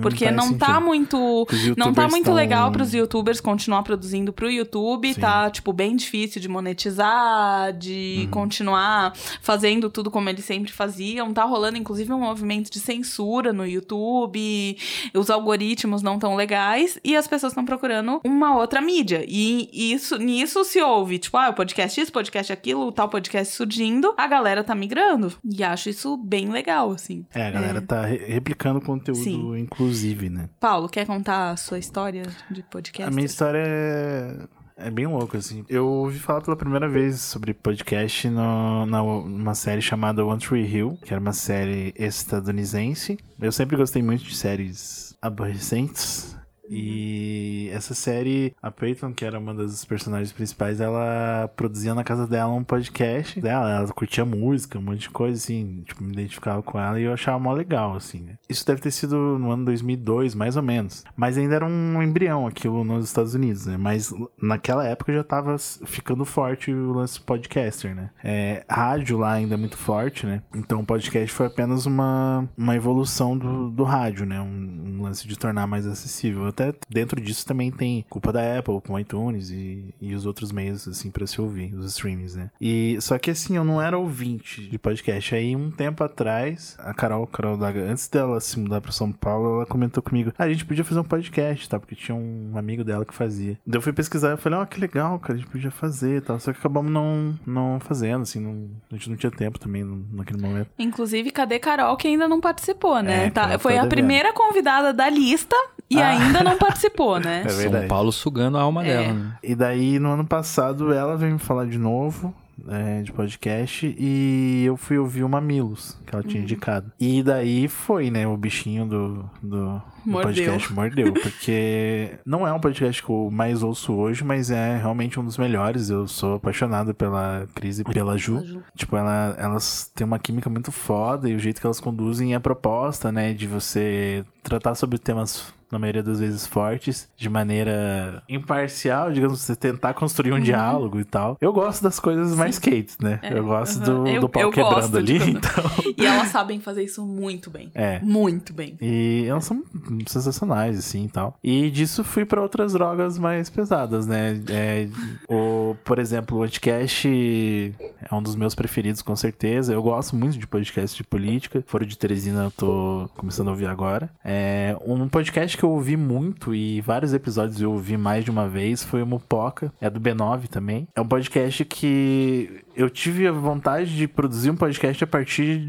Porque faz não tá muito. Os Não tá muito tão- legal pros youtubers continuar produzindo pro YouTube. Sim. Tá, tipo, bem difícil de monetizar, de Uhum. continuar fazendo tudo como eles sempre faziam. Tá rolando, inclusive, um movimento de censura no YouTube. Os algoritmos não tão legais. E as pessoas estão procurando uma outra mídia. E isso, nisso se ouve, tipo, ah, o podcast isso, podcast aquilo, tal podcast surgindo. A galera tá migrando. E acho isso bem legal, assim. É, a galera tá re- replicando conteúdo, Sim. Inclusive, né? Paulo, quer contar a sua história de podcast? A minha história é, é bem louca, assim. Eu ouvi falar pela primeira vez sobre podcast no, na, numa série chamada One Tree Hill, que era uma série estadunidense. Eu sempre gostei muito de séries aborrecentes. E essa série, a Peyton, que era uma das personagens principais, ela produzia na casa dela um podcast dela. Ela curtia música, um monte de coisa, assim. Tipo, me identificava com ela e eu achava mó legal, assim, né? Isso deve ter sido no ano 2002, mais ou menos. Mas ainda era um embrião aquilo nos Estados Unidos, né? Mas naquela época já tava ficando forte o lance podcaster, né? É, rádio lá ainda é muito forte, né? Então o podcast foi apenas uma, uma evolução do, do rádio, né? Um, um lance de tornar mais acessível. Até dentro disso também tem culpa da Apple com iTunes e, e os outros meios, assim, pra se ouvir, os streams, né? E só que assim, eu não era ouvinte de podcast. Aí um tempo atrás, a Carol, Carol Daga, antes dela se mudar pra São Paulo, ela comentou comigo: ah, a gente podia fazer um podcast, tá? Porque tinha um amigo dela que fazia. Daí eu fui pesquisar e falei, ó, que legal, cara, a gente podia fazer e tal. Só que acabamos não, não fazendo, assim, não, a gente não tinha tempo também no- naquele momento. Inclusive, cadê Carol, que ainda não participou, né? É, Tá- foi tá a devendo. primeira convidada da lista e Ah. ainda não participou, né? É São. Paulo sugando a alma É. dela, né? E daí, no ano passado, ela veio me falar de novo. é, de podcast e eu fui ouvir o Mamilos que ela tinha Uhum. indicado. E daí foi, né? O bichinho do, do, do podcast mordeu. Porque não é um podcast que eu mais ouço hoje, mas é realmente um dos melhores. Eu sou apaixonado pela Cris e pela Ju. Tipo, ela, elas têm uma química muito foda e o jeito que elas conduzem é a proposta, né? De você tratar sobre temas, na maioria das vezes, fortes, de maneira imparcial, digamos, você tentar construir um Uhum. diálogo e tal. Eu gosto das coisas mais skates, né? É, eu gosto aham. do, Eu- do pau eu quebrando ali, quando- então. E elas sabem fazer isso muito bem. É. Muito bem. E elas são sensacionais, assim, e tal. E disso fui pra outras drogas mais pesadas, né? É, o, por exemplo, o Anticast é um dos meus preferidos, com certeza. Eu gosto muito de podcast de política. Foro de Teresina eu tô começando a ouvir agora. É, um podcast que eu ouvi muito e vários episódios eu ouvi mais de uma vez foi o Mupoca. É do B9 também. É um podcast que eu tive a vontade de produzir um podcast a partir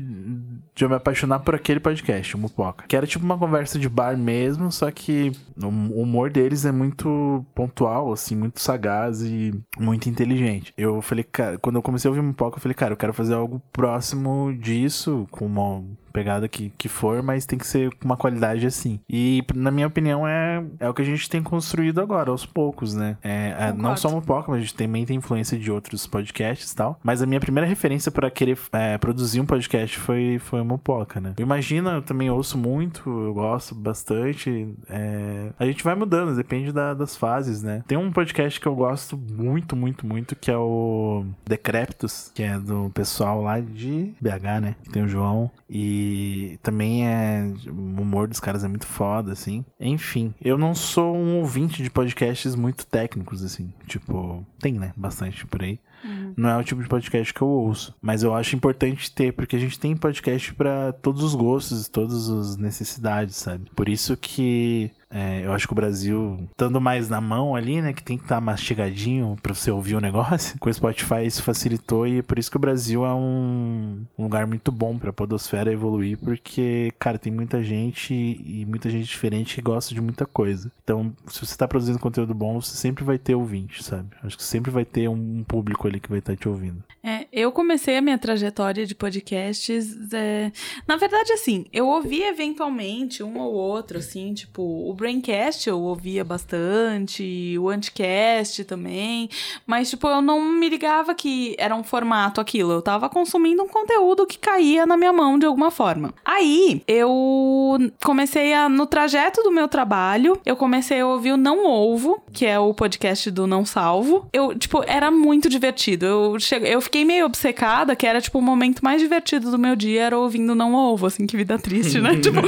de eu me apaixonar por aquele podcast, o Mupoca. Que era tipo uma conversa de bar mesmo, só que o humor deles é muito pontual, assim, muito sagaz e muito inteligente. Eu falei, cara, quando eu comecei a ouvir Mupoca, eu falei, cara, eu quero fazer algo próximo disso, com uma pegada que, que for, mas tem que ser com uma qualidade assim. E, na minha opinião, é, é o que a gente tem construído agora, aos poucos, né? É, é, não só o Mupoca, mas a gente também tem influência de outros podcasts e tal. Mas a minha primeira referência para querer é, produzir um podcast foi, foi o Mupoca, né? Imagina, eu também ouço muito, eu gosto bastante. é, A gente vai mudando, depende da- das fases, né? Tem um podcast que eu gosto muito, muito, muito, que é o Decreptus, que é do pessoal lá de BH, né? Tem o João. E também é. O humor dos caras é muito foda, assim. Enfim, eu não sou um ouvinte de podcasts muito técnicos, assim. Tipo, tem, né? Bastante por aí. Não é o tipo de podcast que eu ouço. Mas eu acho importante ter, porque a gente tem podcast pra todos os gostos, todas as necessidades, sabe? Por isso que É, eu acho que o Brasil, estando mais na mão ali, né? Que tem que estar tá mastigadinho pra você ouvir o negócio. Com o Spotify isso facilitou e é por isso que o Brasil é um, um lugar muito bom pra podosfera evoluir, porque, cara, tem muita gente e muita gente diferente que gosta de muita coisa. Então, se você tá produzindo conteúdo bom, você sempre vai ter ouvinte, sabe? Acho que sempre vai ter um público ali que vai estar tá te ouvindo. É, eu comecei a minha trajetória de podcasts. É... Na verdade, assim, eu ouvia eventualmente um ou outro, assim, tipo, o Braincast eu ouvia bastante, o Anticast também, mas, tipo, eu não me ligava que era um formato aquilo. Eu tava consumindo um conteúdo que caía na minha mão de alguma forma. Aí, eu comecei a, no trajeto do meu trabalho, eu comecei a ouvir o Não Ovo, que é o podcast do Não Salvo. Eu, tipo, era muito divertido. Eu, che... eu fiquei meio obcecada, que era, tipo, o momento mais divertido do meu dia era ouvindo Não Ovo, assim, que vida triste, né? tipo,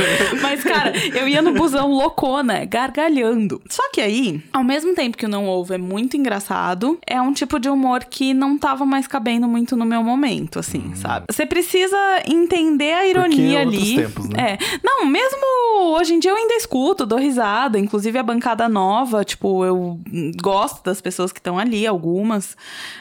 mas, cara, eu ia no busão loucona, gargalhando. Só que aí, ao mesmo tempo que o Não Ovo é muito engraçado, é um tipo de humor que não tava mais cabendo muito no meu momento, assim, hum. sabe? Você precisa entender a ironia ali. Tempos, né? É. Não, mesmo hoje em dia eu ainda escuto, dou risada, inclusive a bancada nova, tipo, eu gosto das pessoas que estão ali, algumas,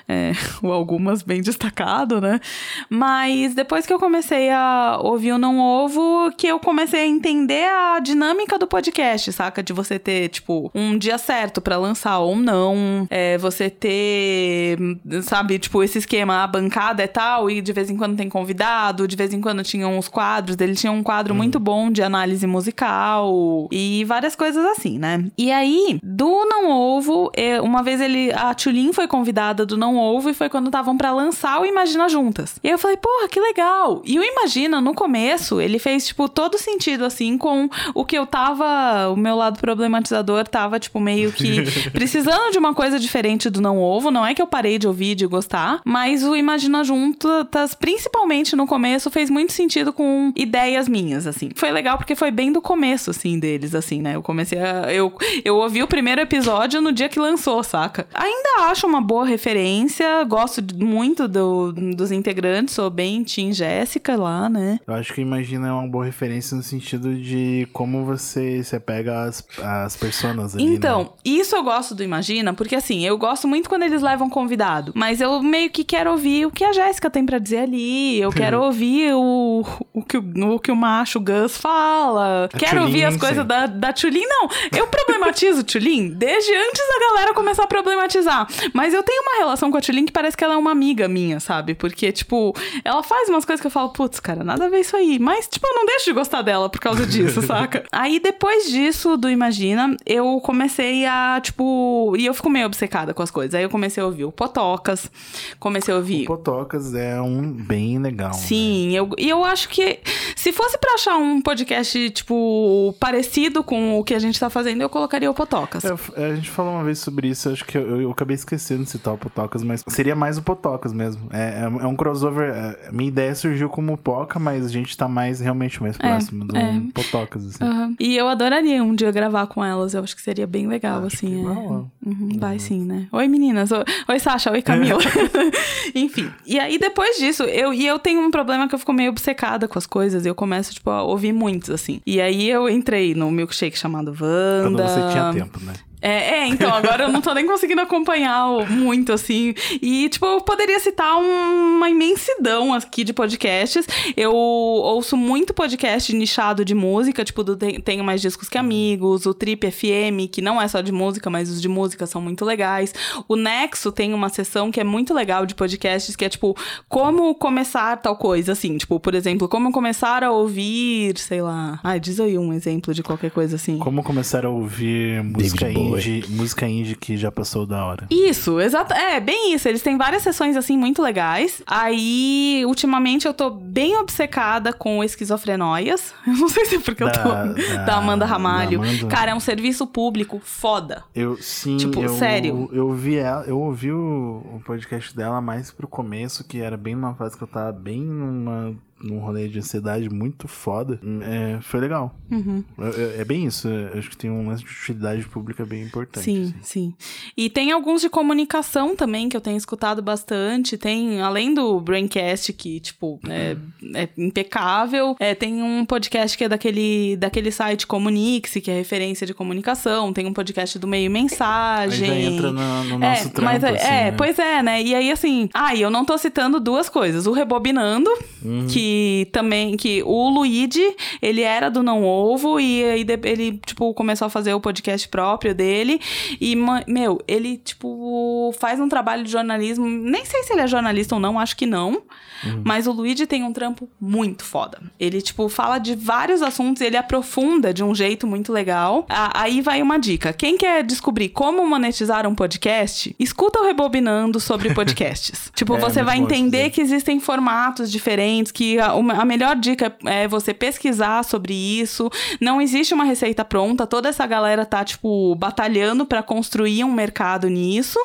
é, ou algumas bem destacado, né? Mas depois que eu comecei a ouvir o Não Ovo, que eu comecei a entender a dinâmica do podcast, saca? De você ter, tipo, um dia certo para lançar ou não, é, você ter, sabe, tipo, esse esquema, a bancada é tal, e de vez em quando tem convidado, de vez em quando tinham os quadros, ele tinha um quadro hum. muito bom de análise musical e várias coisas assim, né? E aí, do Não Ovo, uma vez ele, a Tulin foi convidada do Não Ovo e foi quando estavam para lançar o Imagina Juntas. E eu falei, porra, que legal! E o Imagina, no começo, ele fez, tipo, todo sentido, assim, com o que eu tava, o meu lado problematizador tava, tipo, meio que precisando de uma coisa diferente do Não Ovo. Não é que eu parei de ouvir, de gostar, mas o Imagina Juntas, principalmente no começo, fez muito sentido com ideias minhas, assim. Foi legal porque foi bem do começo, assim, deles, assim, né? Eu comecei a. Eu, eu ouvi o primeiro episódio no dia que lançou, saca? Ainda acho uma boa referência, gosto muito do, dos integrantes, sou bem Team Jéssica lá, né? Eu acho que Imagina é uma boa referência no sentido de como você se apega às, às personas ali, Então, né? isso eu gosto do Imagina, porque assim, eu gosto muito quando eles levam convidado, mas eu meio que quero ouvir o que a Jéssica tem para dizer ali, eu quero ouvir o, o, que, o, o que o macho Gus fala, a quero ouvir as coisas da, da Tulin. Não, eu problematizo Tulin desde antes da galera começar a problematizar, mas eu tenho uma relação com a Tulin que parece que ela é uma amiga minha, sabe? Porque, tipo, ela faz umas coisas que eu falo, putz, cara, nada a ver isso aí. Mas, tipo, eu não deixo de gostar dela por causa disso, saca? Aí, depois disso, do Imagina, eu comecei a, tipo. E eu fico meio obcecada com as coisas. Aí eu comecei a ouvir o Potocas, comecei a ouvir. O Potocas é um bem legal. Né? Sim, né? eu, e eu acho que se fosse pra achar um podcast, tipo, parecido com o que a gente tá fazendo, eu colocaria o Potocas. É, a gente falou uma vez sobre isso, acho que eu, eu acabei esquecendo de citar o Potocas, mas seria mais o Potocas mesmo. É, é, é um crossover. É, minha ideia surgiu como Poca, mas a gente tá mais realmente mais é, próximo do é. Potocas, assim. Uhum. E eu adoraria um dia gravar com elas. Eu acho que seria bem legal, acho assim. É. Uhum, vai uhum. sim, né? Oi, meninas. Oi, Sasha. Oi, Camila. Enfim. E aí, depois disso, eu, e eu tenho um problema que eu fico meio obcecada com as coisas. E eu começo, tipo, a ouvir muitos, assim. E aí eu entrei no milkshake chamado Wanda. Quando você tinha tempo, né? É, é, então, agora eu não tô nem conseguindo acompanhar muito, assim. E, tipo, eu poderia citar uma imensidão aqui de podcasts. Eu ouço muito podcast nichado de música, tipo, do Tenho Mais Discos Que Amigos, o Trip FM, que não é só de música, mas os de música são muito legais. O Nexo tem uma sessão que é muito legal de podcasts, que é, tipo, como começar tal coisa, assim. Tipo, por exemplo, como começar a ouvir, sei lá... Ah, diz aí um exemplo de qualquer coisa assim. Como começar a ouvir música indie indie, música indie que já passou da hora. Isso, exato. É, bem isso. Eles têm várias sessões assim muito legais. Aí, ultimamente, eu tô bem obcecada com esquizofrenóias. Eu não sei se é porque da, eu tô. Da, da Amanda Ramalho. Da Amanda... Cara, é um serviço público foda. Eu, sim. Tipo, eu, sério. Eu, ouvi ela, eu ouvi o, o podcast dela mais pro começo, que era bem numa fase que eu tava bem numa num rolê de ansiedade muito foda, é, foi legal. Uhum. É, é, bem isso. É, acho que tem um lance de utilidade pública bem importante. Sim, assim. sim. E tem alguns de comunicação também que eu tenho escutado bastante. Tem, além do Braincast, que, tipo, é é impecável. É, tem um podcast que é daquele, daquele site Comunique-se, que é referência de comunicação. Tem um podcast do Meio Aí Mensagem. já entra no, no É, nosso trampo, mas é, assim, é, né? pois é, né? E aí, assim, ah, e eu não tô citando duas coisas. O Rebobinando, Uhum. que também, que o Luigi, ele era do Não Ovo, e aí ele, tipo, começou a fazer o podcast próprio dele. E, meu, ele, tipo, faz um trabalho de jornalismo. Nem sei se ele é jornalista ou não, acho que não. Uhum. Mas o Luigi tem um trampo muito foda. Ele, tipo, fala de vários assuntos, ele aprofunda de um jeito muito legal. Aí vai uma dica. Quem quer descobrir como monetizar um podcast, escuta o Rebobinando sobre podcasts. tipo, É, você vai entender que existem formatos diferentes, que a, a melhor dica é você pesquisar sobre isso. Não existe uma receita pronta, toda essa galera tá, tipo, batalhando pra construir um mercado nisso.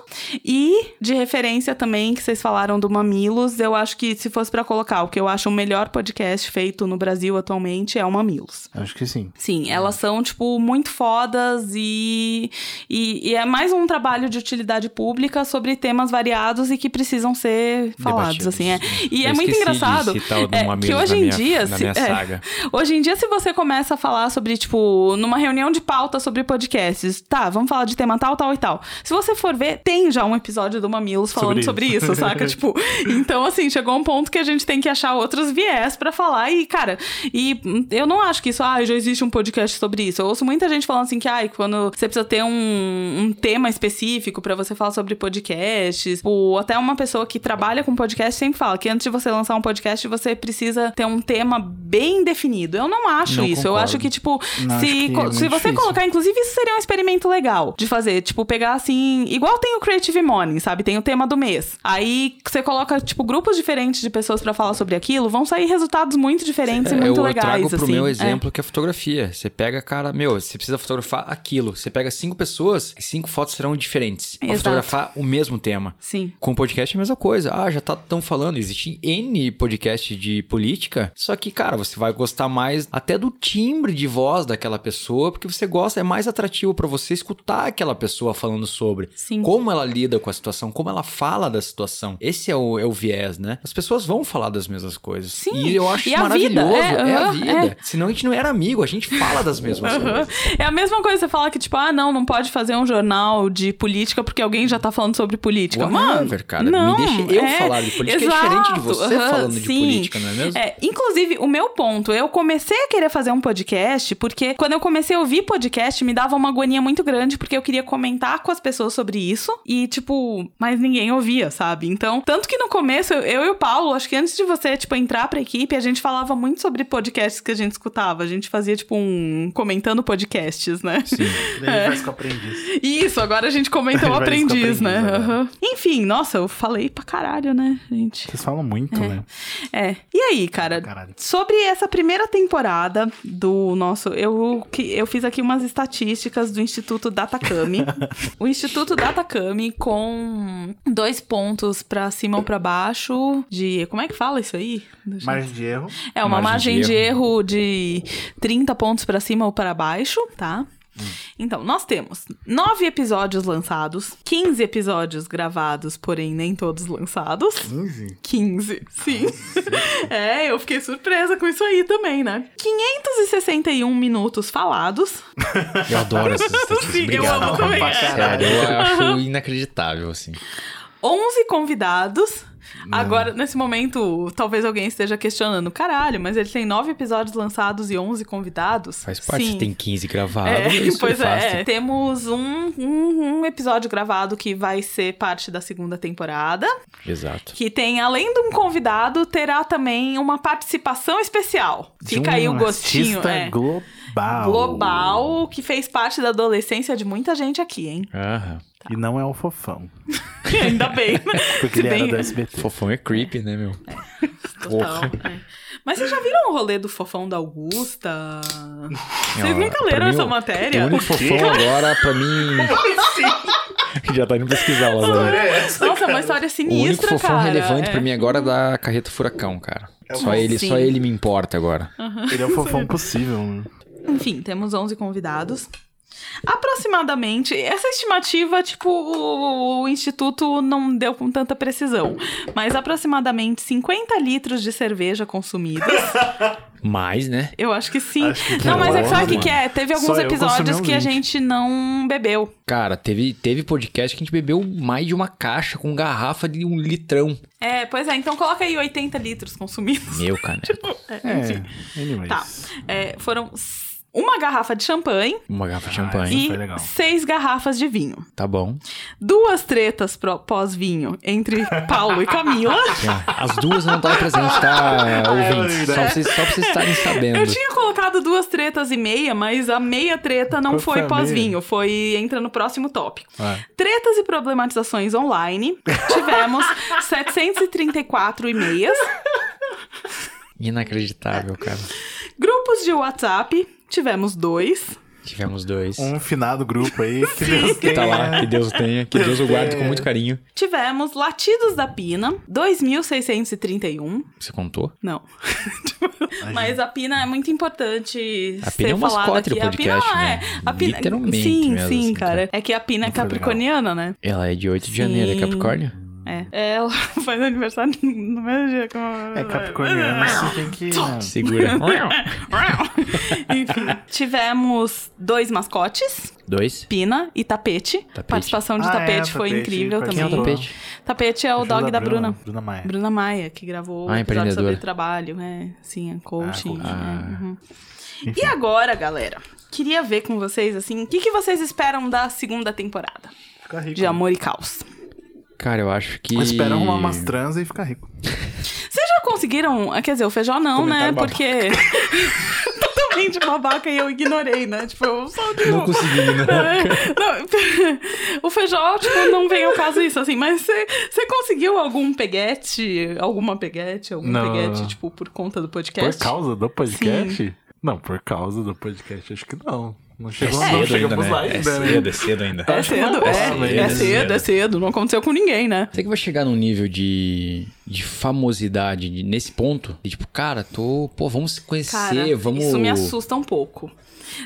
E de referência também, que vocês falaram do Mamilos, eu acho que se fosse pra colocar o que eu acho o melhor podcast feito no Brasil atualmente é o Mamilos. Acho que sim. Sim, elas são, tipo, muito fodas e, e, e é mais um trabalho de utilidade pública sobre temas variados e que precisam ser falados, Debatidos. assim. É. E Eu é muito de engraçado citar o do é, Mamilos que hoje na em minha- dia... na se- minha é, saga. Hoje em dia, se você começa a falar sobre, tipo, numa reunião de pauta sobre podcasts, tá, vamos falar de tema tal, tal e tal. Se você for ver, tem já um episódio do Mamilos falando sobre, Sobre isso, isso. saca? tipo, então, assim, chegou um ponto que a gente tem que achar outros viés pra falar e, cara, e eu não acho que isso, ah, já existe um podcast sobre isso. Eu ouço muita gente falando assim que, ai, quando você precisa ter um, um tema específico pra você falar sobre podcasts, ou até uma pessoa que trabalha com podcast sempre fala que antes de você lançar um podcast, você precisa ter um tema bem definido. Eu não acho Não isso. Eu concordo. acho que, tipo, Não, se, que é se você difícil. colocar, inclusive, isso seria um experimento legal de fazer. Tipo, pegar assim, igual tem o Creative Morning, sabe? Tem o tema do mês. Aí você coloca, tipo, grupos diferentes de pessoas pra falar sobre aquilo, vão sair resultados muito diferentes e muito eu legais. trago pro assim. meu É. exemplo que é fotografia. Você pega, cara, meu, você precisa fotografar aquilo. Você pega cinco pessoas, cinco fotos serão diferentes. Pra Exato. fotografar o mesmo tema. Sim. Com podcast é a mesma coisa. Ah, já tá tão falando. Existe N podcast de política. Só que, cara, você vai gostar mais até do timbre de voz daquela pessoa, porque você gosta, é mais atrativo pra você escutar aquela pessoa falando sobre. Sim. Como ela lida com a situação, como ela fala da situação. Esse é o, é o viés, né? As pessoas vão falar das mesmas coisas. Sim. E eu acho E isso a vida, maravilhoso. é, É, a vida. é. Senão a gente não era amigo, a gente fala das mesmas Aham. coisas. É a mesma coisa você falar que, tipo, ah, não, não pode fazer um jornal de política porque alguém já tá falando sobre política. Whatever, Mano, cara. não, Me deixa eu é, falar de política. exato, É diferente de você aham, falando de sim. política, não é mesmo? É, inclusive, o meu ponto, eu comecei a querer fazer um podcast porque quando eu comecei a ouvir podcast, me dava uma agonia muito grande porque eu queria comentar com as pessoas sobre isso e, tipo, mas ninguém ouvia, sabe? Então, tanto que no começo, eu, eu e o Paulo, acho que antes de você, tipo, entrar pra equipe, a gente falava muito sobre podcasts que a gente escutava. A gente fazia, tipo, um comentando podcasts, né? Sim. Faz com o aprendiz. Isso, agora a gente comenta o aprendiz, né? Aham. Enfim, nossa, eu falei pra caralho, né, gente? Vocês falam muito, né? É. E aí, cara, Caralho. sobre essa primeira temporada do nosso. Eu, que- eu fiz aqui umas estatísticas do Instituto Datacami. o Instituto Datacami com dois pontos pra cima ou pra baixo de. Como é que fala isso aí? Margem de erro. É uma Margem margem de de erro de 30 pontos pra cima ou para baixo, tá? Então, nós temos nove episódios lançados, 15 episódios gravados, porém nem todos lançados. 15? 15, sim. é, eu fiquei surpresa com isso aí também, né? 561 minutos falados. Eu adoro essas estatísticas. Sim, eu Obrigado. amo também. É. caralho. Sério, eu acho inacreditável, assim. 11 convidados. Agora, nesse momento, talvez alguém esteja questionando, caralho, mas ele tem nove episódios lançados e 11 convidados? Faz parte, Sim. tem 15 gravados. É, isso pois faz. é, temos um, um, um episódio gravado que vai ser parte da segunda temporada. Exato. Que tem, além de um convidado, terá também uma participação especial. De Fica aí um o gostinho. É. global. Global, que fez parte da adolescência de muita gente aqui, hein? Aham. E não é o fofão. Ainda bem, né? Porque ele bem- era do SBT. Fofão é creepy, né, meu? Total. é. Mas vocês já viram o rolê do fofão da Augusta? Vocês Ó, nunca leram mim, essa o- matéria? O único fofão agora, pra mim. Já tá indo pesquisar lá, né? Nossa, é uma história O único sinistra, fofão cara. relevante é. pra mim agora é da carreta furacão, cara. Só um- ele, Sim. só ele me importa agora. Ele é o fofão possível. né? Enfim, temos 11 convidados. Aproximadamente, essa estimativa, tipo, o, o Instituto não deu com tanta precisão, mas aproximadamente 50 litros de cerveja consumidos. Mais, né? Eu acho que sim. Acho que não, mas é que sabe o que, é? Teve alguns Só episódios que a 20. gente não bebeu. Cara, teve, teve podcast que a gente bebeu mais de uma caixa com garrafa de um litrão. É, pois é, então coloca aí 80 litros consumidos. Meu, cara. É, enfim. É, anyways. Tá. É, foram uma garrafa de champanhe Uma garrafa de Ah, champanhe. e foi legal. seis garrafas de vinho. Tá bom. Duas tretas pós-vinho entre Paulo e Camila. As duas eu não tava presente, tá, ouvintes? Só né? pra vocês, só pra vocês estarem sabendo. Eu tinha colocado duas tretas e meia, mas a meia treta não Qual foi foi pós-vinho, foi entra no próximo tópico. Ah. Tretas e problematizações online. Tivemos 734 e-mails. Inacreditável, cara. Grupos de WhatsApp. Tivemos dois. Tivemos dois. Um finado grupo aí, que Deus Que tá tenha. lá, que Deus tenha, que Deus o guarde com muito carinho. Tivemos Latidos da Pina, 2.631. Você contou? Não. Mas a Pina é muito importante. A ser Pina é o mascote falada do aqui. podcast, a Pina, né? É, a Pina, Literalmente Sim, mesmo, sim, assim, cara. É que a Pina é capricorniana, né? Ela é de 8 de janeiro, é Sim. Capricórnio? É. Ela faz aniversário no mesmo dia que eu... É capricorniano, você tem que... né? Segura. Enfim, tivemos dois mascotes, Dois. Pina e Tapete. Tapete. Participação de Ah, é, Tapete foi Tapete incrível participou. Quem é o também. tapete? Tapete é o Ajuda dog da Bruna. Bruna Maia. Bruna Maia, que gravou o Ah, episódio sobre trabalho, é, sim, é coaching. Ah, é, coaching. uhum. E agora, galera, queria ver com vocês, assim, o que, que vocês esperam da segunda temporada rico. de Amor e Caos? Cara, eu acho que. Eu espero arrumar umas trans e ficar rico. Vocês já conseguiram, ah, quer dizer, o Feijó não, né, Comentário babaca. porque... Totalmente babaca e eu ignorei, né? Tipo, eu só tipo, Não consegui, né? Não, o feijó, tipo, não vem ao caso isso, assim, mas você conseguiu algum peguete, alguma peguete, algum Não. peguete, tipo, por conta do Por podcast? causa do podcast? Não, por causa do podcast, acho que não. Não chegou, não cedo chegamos ainda, lá né? ainda, É né? cedo, é cedo ainda. É cedo, não é, mas é é cedo, é cedo, não aconteceu com ninguém, né? Você que vai chegar num nível de, de famosidade de- nesse ponto? E tipo, cara, tô. Pô, vamos se conhecer, Cara, vamos. isso me assusta um pouco.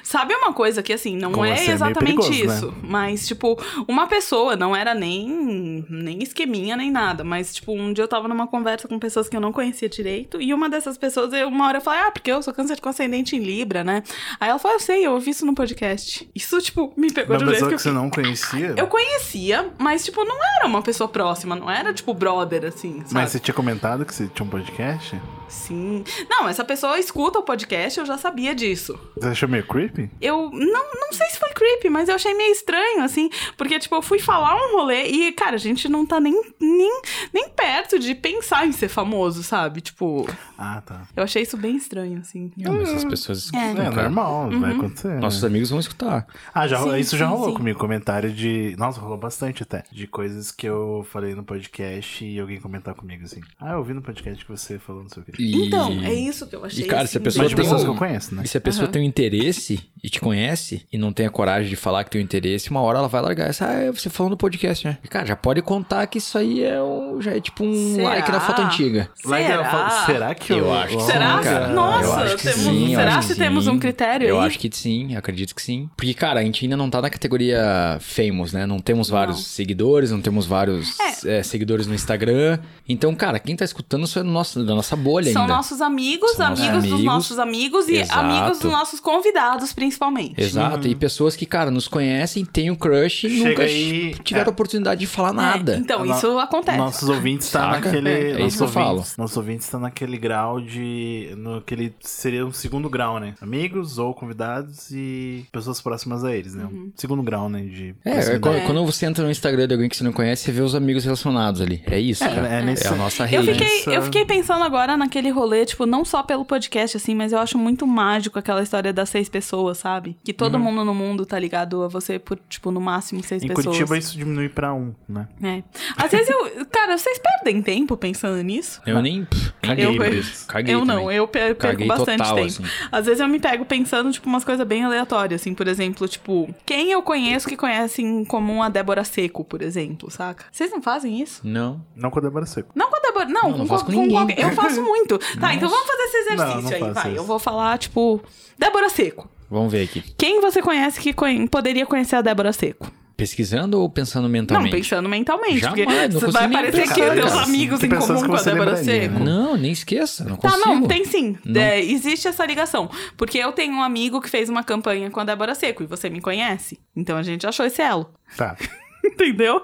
Sabe uma coisa que, assim, não Com é você é exatamente perigoso, né? isso, mas, tipo, uma pessoa, não era nem, nem esqueminha, nem nada, mas, tipo, um dia eu tava numa conversa com pessoas que eu não conhecia direito, e uma dessas pessoas, eu, uma hora eu falei, ah, porque eu sou câncer com ascendente em Libra, né? Aí ela falou, eu sei, eu ouvi isso no podcast. Isso, tipo, me pegou Uma de um jeito pessoa que que eu você não conhecia? Eu conhecia, mas, tipo, não era uma pessoa próxima, não era, tipo, brother, assim, sabe? Mas você tinha comentado que você tinha um podcast? Sim. Não, essa pessoa escuta o podcast, eu já sabia disso. Você achou meio creepy? Eu não, não sei se foi creepy, mas eu achei meio estranho, assim, porque, tipo, eu fui falar um rolê e, cara, a gente não tá nem, nem, nem perto de pensar em ser famoso, sabe? Tipo, Ah, tá. eu achei isso bem estranho, assim. Não, mas as pessoas escutam, É, cara. normal, vai acontecer. né? Nossos amigos vão escutar. Ah, já, Sim, isso já sim, rolou sim. comigo, comentário de... Nossa, rolou bastante até. De coisas que eu falei no podcast e alguém comentar comigo, assim. Ah, eu ouvi no podcast que você falou não sei o quê. E- Então, é isso que eu achei. E, cara, se a assim, pessoa tem pessoas um- que eu conheço, né? E se a pessoa Aham. tem um interesse e te conhece e não tem a coragem de falar que tem um interesse, uma hora ela vai largar essa. Ah, você falou no podcast, né? E, cara, já pode contar que isso aí é um, já é tipo um Será? like na foto antiga. Like, eu Será? falo, será que eu... Eu acho que Será? Sim, cara. Nossa, Eu acho que temos- sim, eu será acho que temos sim. um critério Eu aí? acho que sim, acredito que sim. Porque, cara, a gente ainda não tá na categoria famous, né? Não temos vários Não. seguidores, não temos vários é, seguidores no Instagram. Então, cara, quem tá escutando isso é nosso, da nossa bolha São ainda. nossos amigos, São nossos amigos dos amigos. nossos amigos e Exato. amigos dos nossos convidados, principalmente. Exato, e pessoas que, cara, nos conhecem, têm um crush e Chega nunca aí- tiveram é. oportunidade de falar nada. É, então, No- isso acontece. Nossos ouvintes tá Saca? naquele. É, é isso nossos que eu falo. ouvintes, Nossos ouvintes tá naquele grau de. No que ele seria um segundo grau, né? Amigos ou convidados e pessoas próximas a eles, né? Uhum. Um segundo grau, né? De. É, é quando, você entra no Instagram de alguém que você não conhece, você vê os amigos relacionados ali. É isso, É, cara. é nesse- a nossa Eu rede. fiquei, Essa- eu fiquei pensando agora naquele rolê, tipo, não só pelo podcast, assim, mas eu acho muito mágico aquela história das seis pessoas, sabe? Que todo mundo no mundo tá ligado a você por, tipo, no máximo seis Em pessoas. Curitiba isso diminui pra um, né? É. Às vezes eu. Cara, vocês perdem tempo pensando nisso? Eu nem. pff, Caguei eu, isso. Caguei eu não, também. eu per- perco Caguei bastante total, tempo. assim. Às vezes eu me pego pensando, tipo, umas coisas bem aleatórias, assim, por exemplo, tipo, quem eu conheço que conhece em comum a Débora Seco, por exemplo, saca? Vocês não fazem isso? Não. Não com a Débora Seco. Não com a Débora. Não, Não, não com, faço com com ninguém. qualquer. Eu faço muito. Tá, então vamos fazer esse exercício Não, não aí, faço vai. isso. Eu vou falar, tipo, Débora Seco. Vamos ver aqui. Quem você conhece que conhe- poderia conhecer a Débora Seco? Pesquisando ou pensando Não, mentalmente? pensando mentalmente. Jamais, porque não consigo vai parecer pensar, que cara. teus amigos em comum com a Débora Seco. né? Não, nem esqueça. Não Tá, consigo. não, tem sim. Não. É, existe essa ligação. Porque eu tenho um amigo que fez uma campanha com a Débora Seco e você me conhece. Então a gente achou esse elo. Tá. Entendeu?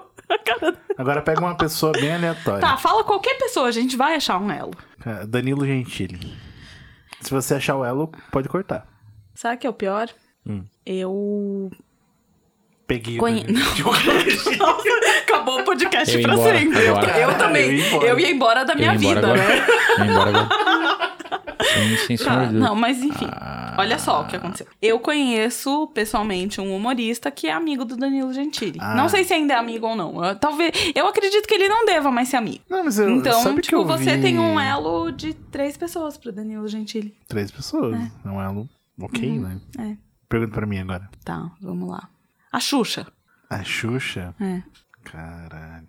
Agora pega uma pessoa bem aleatória. Tá, fala qualquer pessoa, a gente vai achar um elo. Cara, Danilo Gentili. Se você achar o elo, pode cortar. Sabe o que é o pior? Hum. Eu. Peguei. o Conhe... Nossa, acabou o podcast Eu pra embora sempre. Eu, agora. eu também. Eu ia embora. Eu ia embora da Eu minha ia embora vida, agora. né? Eu ia embora agora. Sem sombra Tá, não, mas enfim. Ah. Olha só o que aconteceu. Eu conheço pessoalmente um humorista que é amigo do Danilo Gentili. Ah. Não sei se ainda é amigo ou não. Eu- talvez. Eu acredito que ele não deva mais ser amigo. Não, mas eu, Então, sabe que tipo, eu você vi tem um elo de três pessoas pro Danilo Gentili. Três pessoas. É um elo ok, né? É. Pergunta pra mim agora. Tá, vamos lá. A Xuxa. A Xuxa? É. Caralho.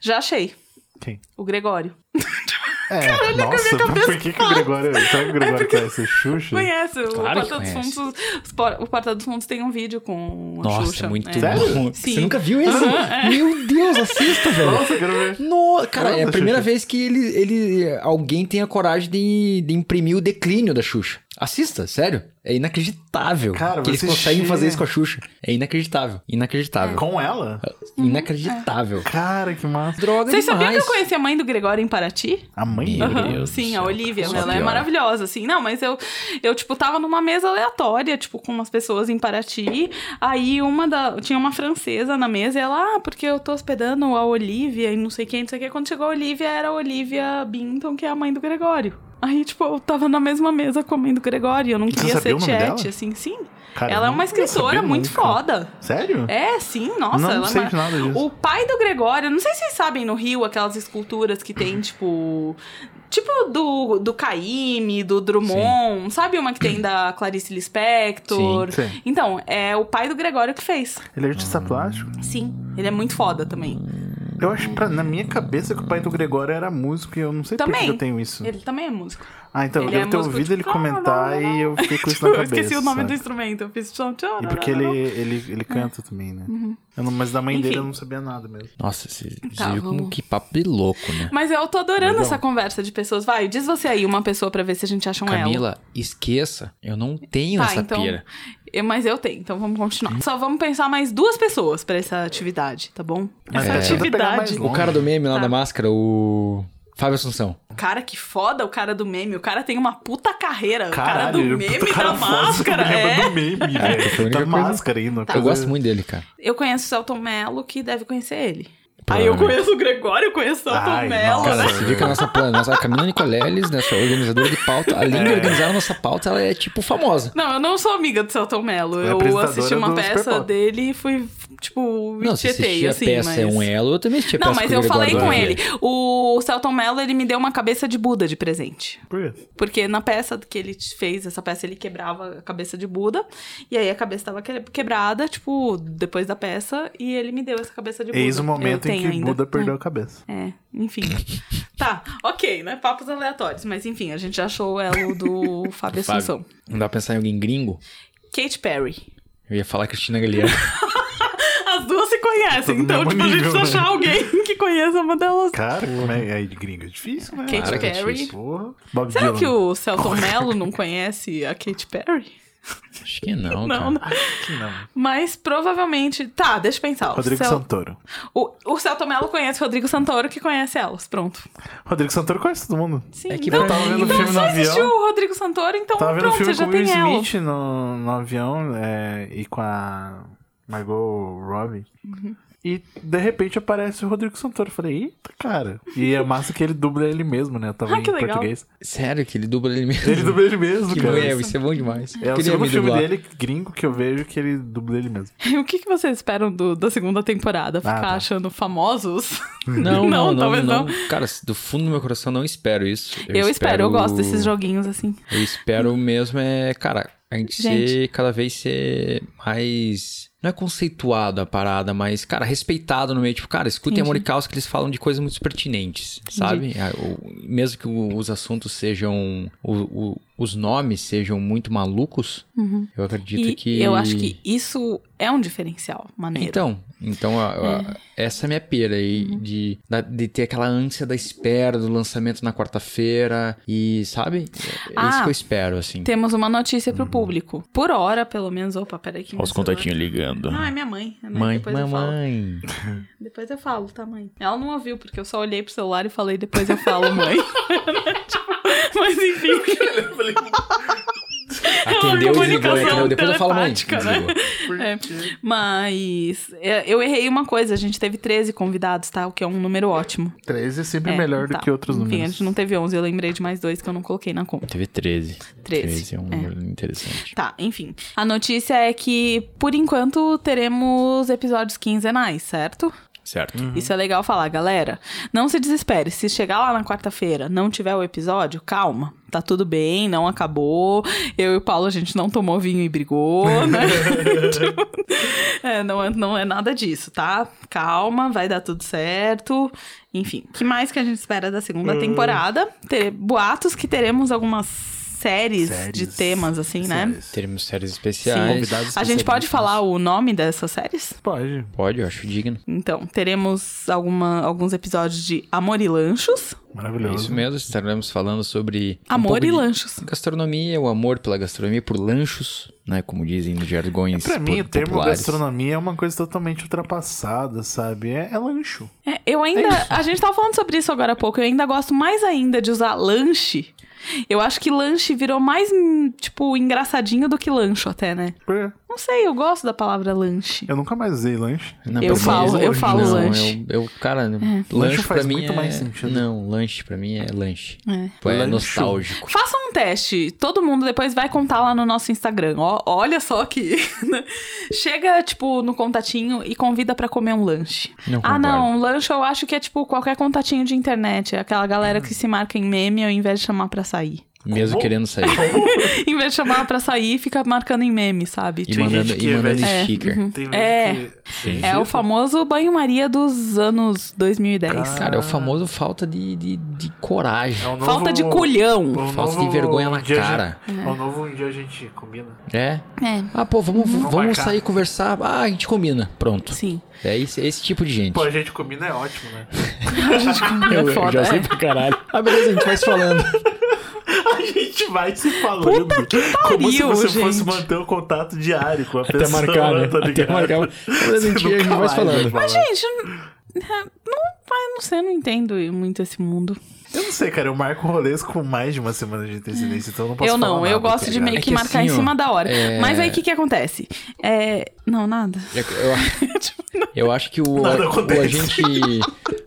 Já achei. Quem? O Gregório. É, nossa, por que, que o Gregório. Será que o Gregório conhece a Xuxa? Conhece? o Claro que Porta dos. Fundos. O Porta dos Fundos tem um vídeo com a Nossa, Xuxa. é muito É. bom. Sim. Você nunca viu esse? Aham, é. Meu Deus, assista, velho. Nossa, eu quero ver. No, cara, é a Nossa, primeira Xuxa. vez que ele, ele, alguém tem a coragem de, de imprimir o declínio da Xuxa. Assista, sério. É inacreditável Cara, que eles conseguem fazer isso com a Xuxa. É inacreditável. Inacreditável. Com ela? Inacreditável. Cara, que massa. Droga Vocês sabiam que eu conheci a mãe do Gregório em Paraty? A mãe Meu Deus do Sim, a. Olivia. Só Ela é piora. maravilhosa, assim. Não, mas eu, eu, tipo, tava numa mesa aleatória, tipo, com umas pessoas em Paraty. Aí uma da. Tinha uma francesa na mesa e ela, ah, porque eu tô hospedando a Olivia e não sei quem, não sei o que. Quando chegou a Olivia, era a Olivia Binton, que é a mãe do Gregório. Aí, tipo, eu tava na mesma mesa com a mãe do Gregório. Eu não queria ser chat, dela? assim, sim. Cara, ela é uma não escritora muito nunca. foda. Sério? É, sim, nossa. Não ela é sei mar- de nada disso. O pai do Gregório, não sei se vocês sabem no Rio aquelas esculturas que tem, tipo. Tipo do, do Caíme, do Drummond. Sabe uma que tem da Clarice Lispector? Sim, sim. Então, é o pai do Gregório que fez. Ele é artista plástico? Sim. Ele é muito foda também. Eu acho, pra, na minha cabeça, que o pai do Gregório era músico e eu não sei por Também. que eu tenho isso. Ele também é músico. Ah, então, eu Ele é devo ter músico, ouvido ele tipo, comentar e eu fiquei com isso na eu cabeça. esqueci o nome do sabe? instrumento. Eu fiz tchau, tchau. E porque ele, ele, ele canta também, né? Eu não- mas da mãe dele Enfim. eu não sabia nada mesmo. Nossa, você, Tá, viu como que papo de louco, né? Mas eu tô adorando Legal. essa conversa de pessoas. Vai, diz você aí uma pessoa pra ver se a gente acha um elo. Camila, esqueça. Eu não tenho Tá, essa então- pira. Eu- mas eu tenho, então vamos continuar. Só vamos pensar mais duas pessoas pra essa atividade, tá bom? Mas essa é, tenta pegar mais atividade. O cara do meme lá Tá. da máscara, o Fábio Assunção. Cara, que foda o cara do meme. O cara tem uma puta carreira. o cara Caralho, do é meme cara da máscara. É. do meme, a velho. única Da coisa- máscara ainda. Eu gosto muito dele, cara. Eu conheço o Celton Mello, que deve conhecer ele. Aí eu conheço o Gregório, eu conheço o nossa. né? Cara, você viu que a nossa, plan- nossa Camila Nicoleles, nossa organizadora de pauta, além de É. organizar a nossa pauta, ela é tipo famosa. Não, eu não sou amiga do Celton Mello. É Eu assisti uma peça dele e fui, tipo, Não, se tietei, assim, peça mas... é um elo, eu também assisti a Não, mas eu falei com ele. O Celton Mello, ele me deu uma cabeça de Buda de presente. Por quê? Porque na peça que ele fez, essa peça ele quebrava a cabeça de Buda. E aí a cabeça tava que- quebrada, tipo, depois da peça. E ele me deu essa cabeça de Buda. Eis o momento Eu em que ainda. Buda perdeu a cabeça. É, enfim. tá, ok, né? Papos aleatórios. Mas enfim, a gente já achou o elo do Fábio Fábio. Assunção. Não dá pra pensar em alguém gringo? Kate Perry. Eu ia falar Cristina Aguilera. As duas se conhecem, então, tipo, a gente nível, precisa né? achar alguém que conheça uma delas. Cara, como é, é de gringo? É difícil, né? Kate Cara, é Perry. difícil. Será Dylan. que o Celton Mello não conhece a Kate Perry? Acho que não, Não, cara. não. Que não. Mas provavelmente. Tá, deixa eu pensar. O Rodrigo Cel- Santoro. O, o Celton Mello conhece o Rodrigo Santoro, que conhece elas. Pronto. Rodrigo Santoro conhece todo mundo. Sim. É que então, pra tava vendo mim- o filme no você avião. o Rodrigo Santoro, então Tava vendo o pronto, filme você já com o Will tem ela. Smith no, no avião é, e com a Margot Robbie. Uhum. E de repente aparece o Rodrigo Santoro. Eu falei, eita, cara. E é massa que ele dubla ele mesmo, né? Tava Ah, em português. Sério que ele dubla ele mesmo? Ele dubla ele mesmo, Que cara. é, isso é bom demais. É o segundo me filme dublar. dele, gringo, que eu vejo que ele dubla ele mesmo. o que, que vocês esperam do- da segunda temporada? Ficar tá. achando famosos? Não, Não, não, não, talvez não, não. Cara, do fundo do meu coração não espero isso. Eu, espero, eu gosto desses joguinhos assim. Eu espero mesmo é, cara, a gente, Gente. ser cada vez ser mais Não é conceituado a parada, mas, cara, respeitado no meio. Tipo, cara, escutem Entendi. E Caos que eles falam de coisas muito pertinentes, sabe? Ah, o- Mesmo que os assuntos sejam. o- o- os nomes sejam muito malucos, eu acredito Uhum. E que. eu acho que isso é um diferencial maneiro. Então, então a- a- essa é a minha pira aí Uhum. de, da- de ter aquela ânsia da espera do lançamento na quarta-feira e, sabe? É Ah, isso que eu espero, assim. Temos uma notícia pro público. Por hora, pelo menos. Opa, peraí que Olha os contatinhos ligando. Não, é minha mãe. É minha- Mãe, depois eu falo. mamãe. Depois eu falo, tá, mãe? Ela não ouviu, porque eu só olhei pro celular e falei, depois eu falo, mãe. Tipo, mas enfim. Atendeu e desligou, comunicação entendeu? Depois eu falo, mãe. né? Desligou. É, mas é, eu errei uma coisa, a gente teve 13 convidados, tá? O que é um número ótimo. 13 é sempre É, melhor tá. do que outros Enfim, números. a gente não teve 11, eu lembrei de mais dois que eu não coloquei na conta. Teve 13. 13, é um é. número interessante. Tá, enfim. A notícia é que, por enquanto, teremos episódios quinzenais, certo? Certo. Isso é legal falar, galera. Não se desespere. Se chegar lá na quarta-feira não tiver o episódio, calma. Tá tudo bem, não acabou. Eu e o Paulo, a gente não tomou vinho e brigou, né? É, não, é, não é nada disso, tá? Calma, vai dar tudo certo. Enfim, o que mais que a gente espera da segunda Hum. temporada? Ter boatos que teremos algumas séries, de Séries. temas, assim, né? Séries. Teremos séries Sim. especiais. Convidados A gente pode falar o nome dessas séries? Pode. Pode, eu acho digno. Então, teremos alguma, alguns episódios de Amor e Lanchos. É Maravilhoso. isso mesmo, estaremos falando sobre. um Amor pouco e de lanchos. Gastronomia, o amor pela gastronomia, por lanchos, né? Como dizem nos jargões Pra mim, o termo populares. gastronomia é uma coisa totalmente ultrapassada, sabe? É, é lancho. É, eu ainda. A gente tava falando sobre isso agora há pouco. Eu ainda gosto mais ainda de usar lanche. Eu acho que lanche virou mais, hum, tipo, engraçadinho do que lancho, até, né? É. Não sei, eu gosto da palavra lanche. Eu nunca mais usei lanche. Não, Eu falo- é eu falo não, lanche. Eu, eu- cara, Lanche lanche faz pra mim muito é... mais sentido. Não, lanche pra mim é lanche. É. Pô, é nostálgico. Faça um teste. Todo mundo depois vai contar lá no nosso Instagram. Ó, olha só que. Chega, tipo, no contatinho e convida pra comer um lanche. Não ah, não. Um lanche eu acho que é tipo qualquer contatinho de internet. É aquela galera que se marca em meme ao invés de chamar pra sair. Mesmo Como? querendo sair. em vez de chamar pra sair, fica marcando em meme, sabe? E Tipo, Tem mandando, gente que e mandando vai- sticker. Tem É. gente que... É o famoso banho-maria dos anos 2010. Cara, Cara, é o famoso falta de, de, de coragem. É novo- Falta de culhão. Falta de vergonha na um dia a cara. gente- É o novo um dia a gente combina. É. É, Ah, pô, vamos, vamos sair conversar. Ah, a gente combina. Pronto. sim. É esse, esse tipo de gente. Pô, a gente combina é ótimo, né? A gente é foda. é. pra caralho. Ah, beleza, a gente vai se falando. A gente vai se falando. Puta que Como se pariu, você fosse gente. manter o contato diário com a Até pessoa. marcar, né? tá Até marcar. Beleza, a gente, vai falando. falar. Gente, não, não, não sei, eu não entendo muito esse mundo. Eu não sei, cara. Eu marco rolês com mais de uma semana de antecedência, então eu não posso eu falar não, nada, eu gosto tá de meio É que que marcar assim, em ó, cima da hora. é- Mas aí o que que acontece? É. Não, nada. Eu, eu, eu acho que o, Nada o acontece. agente.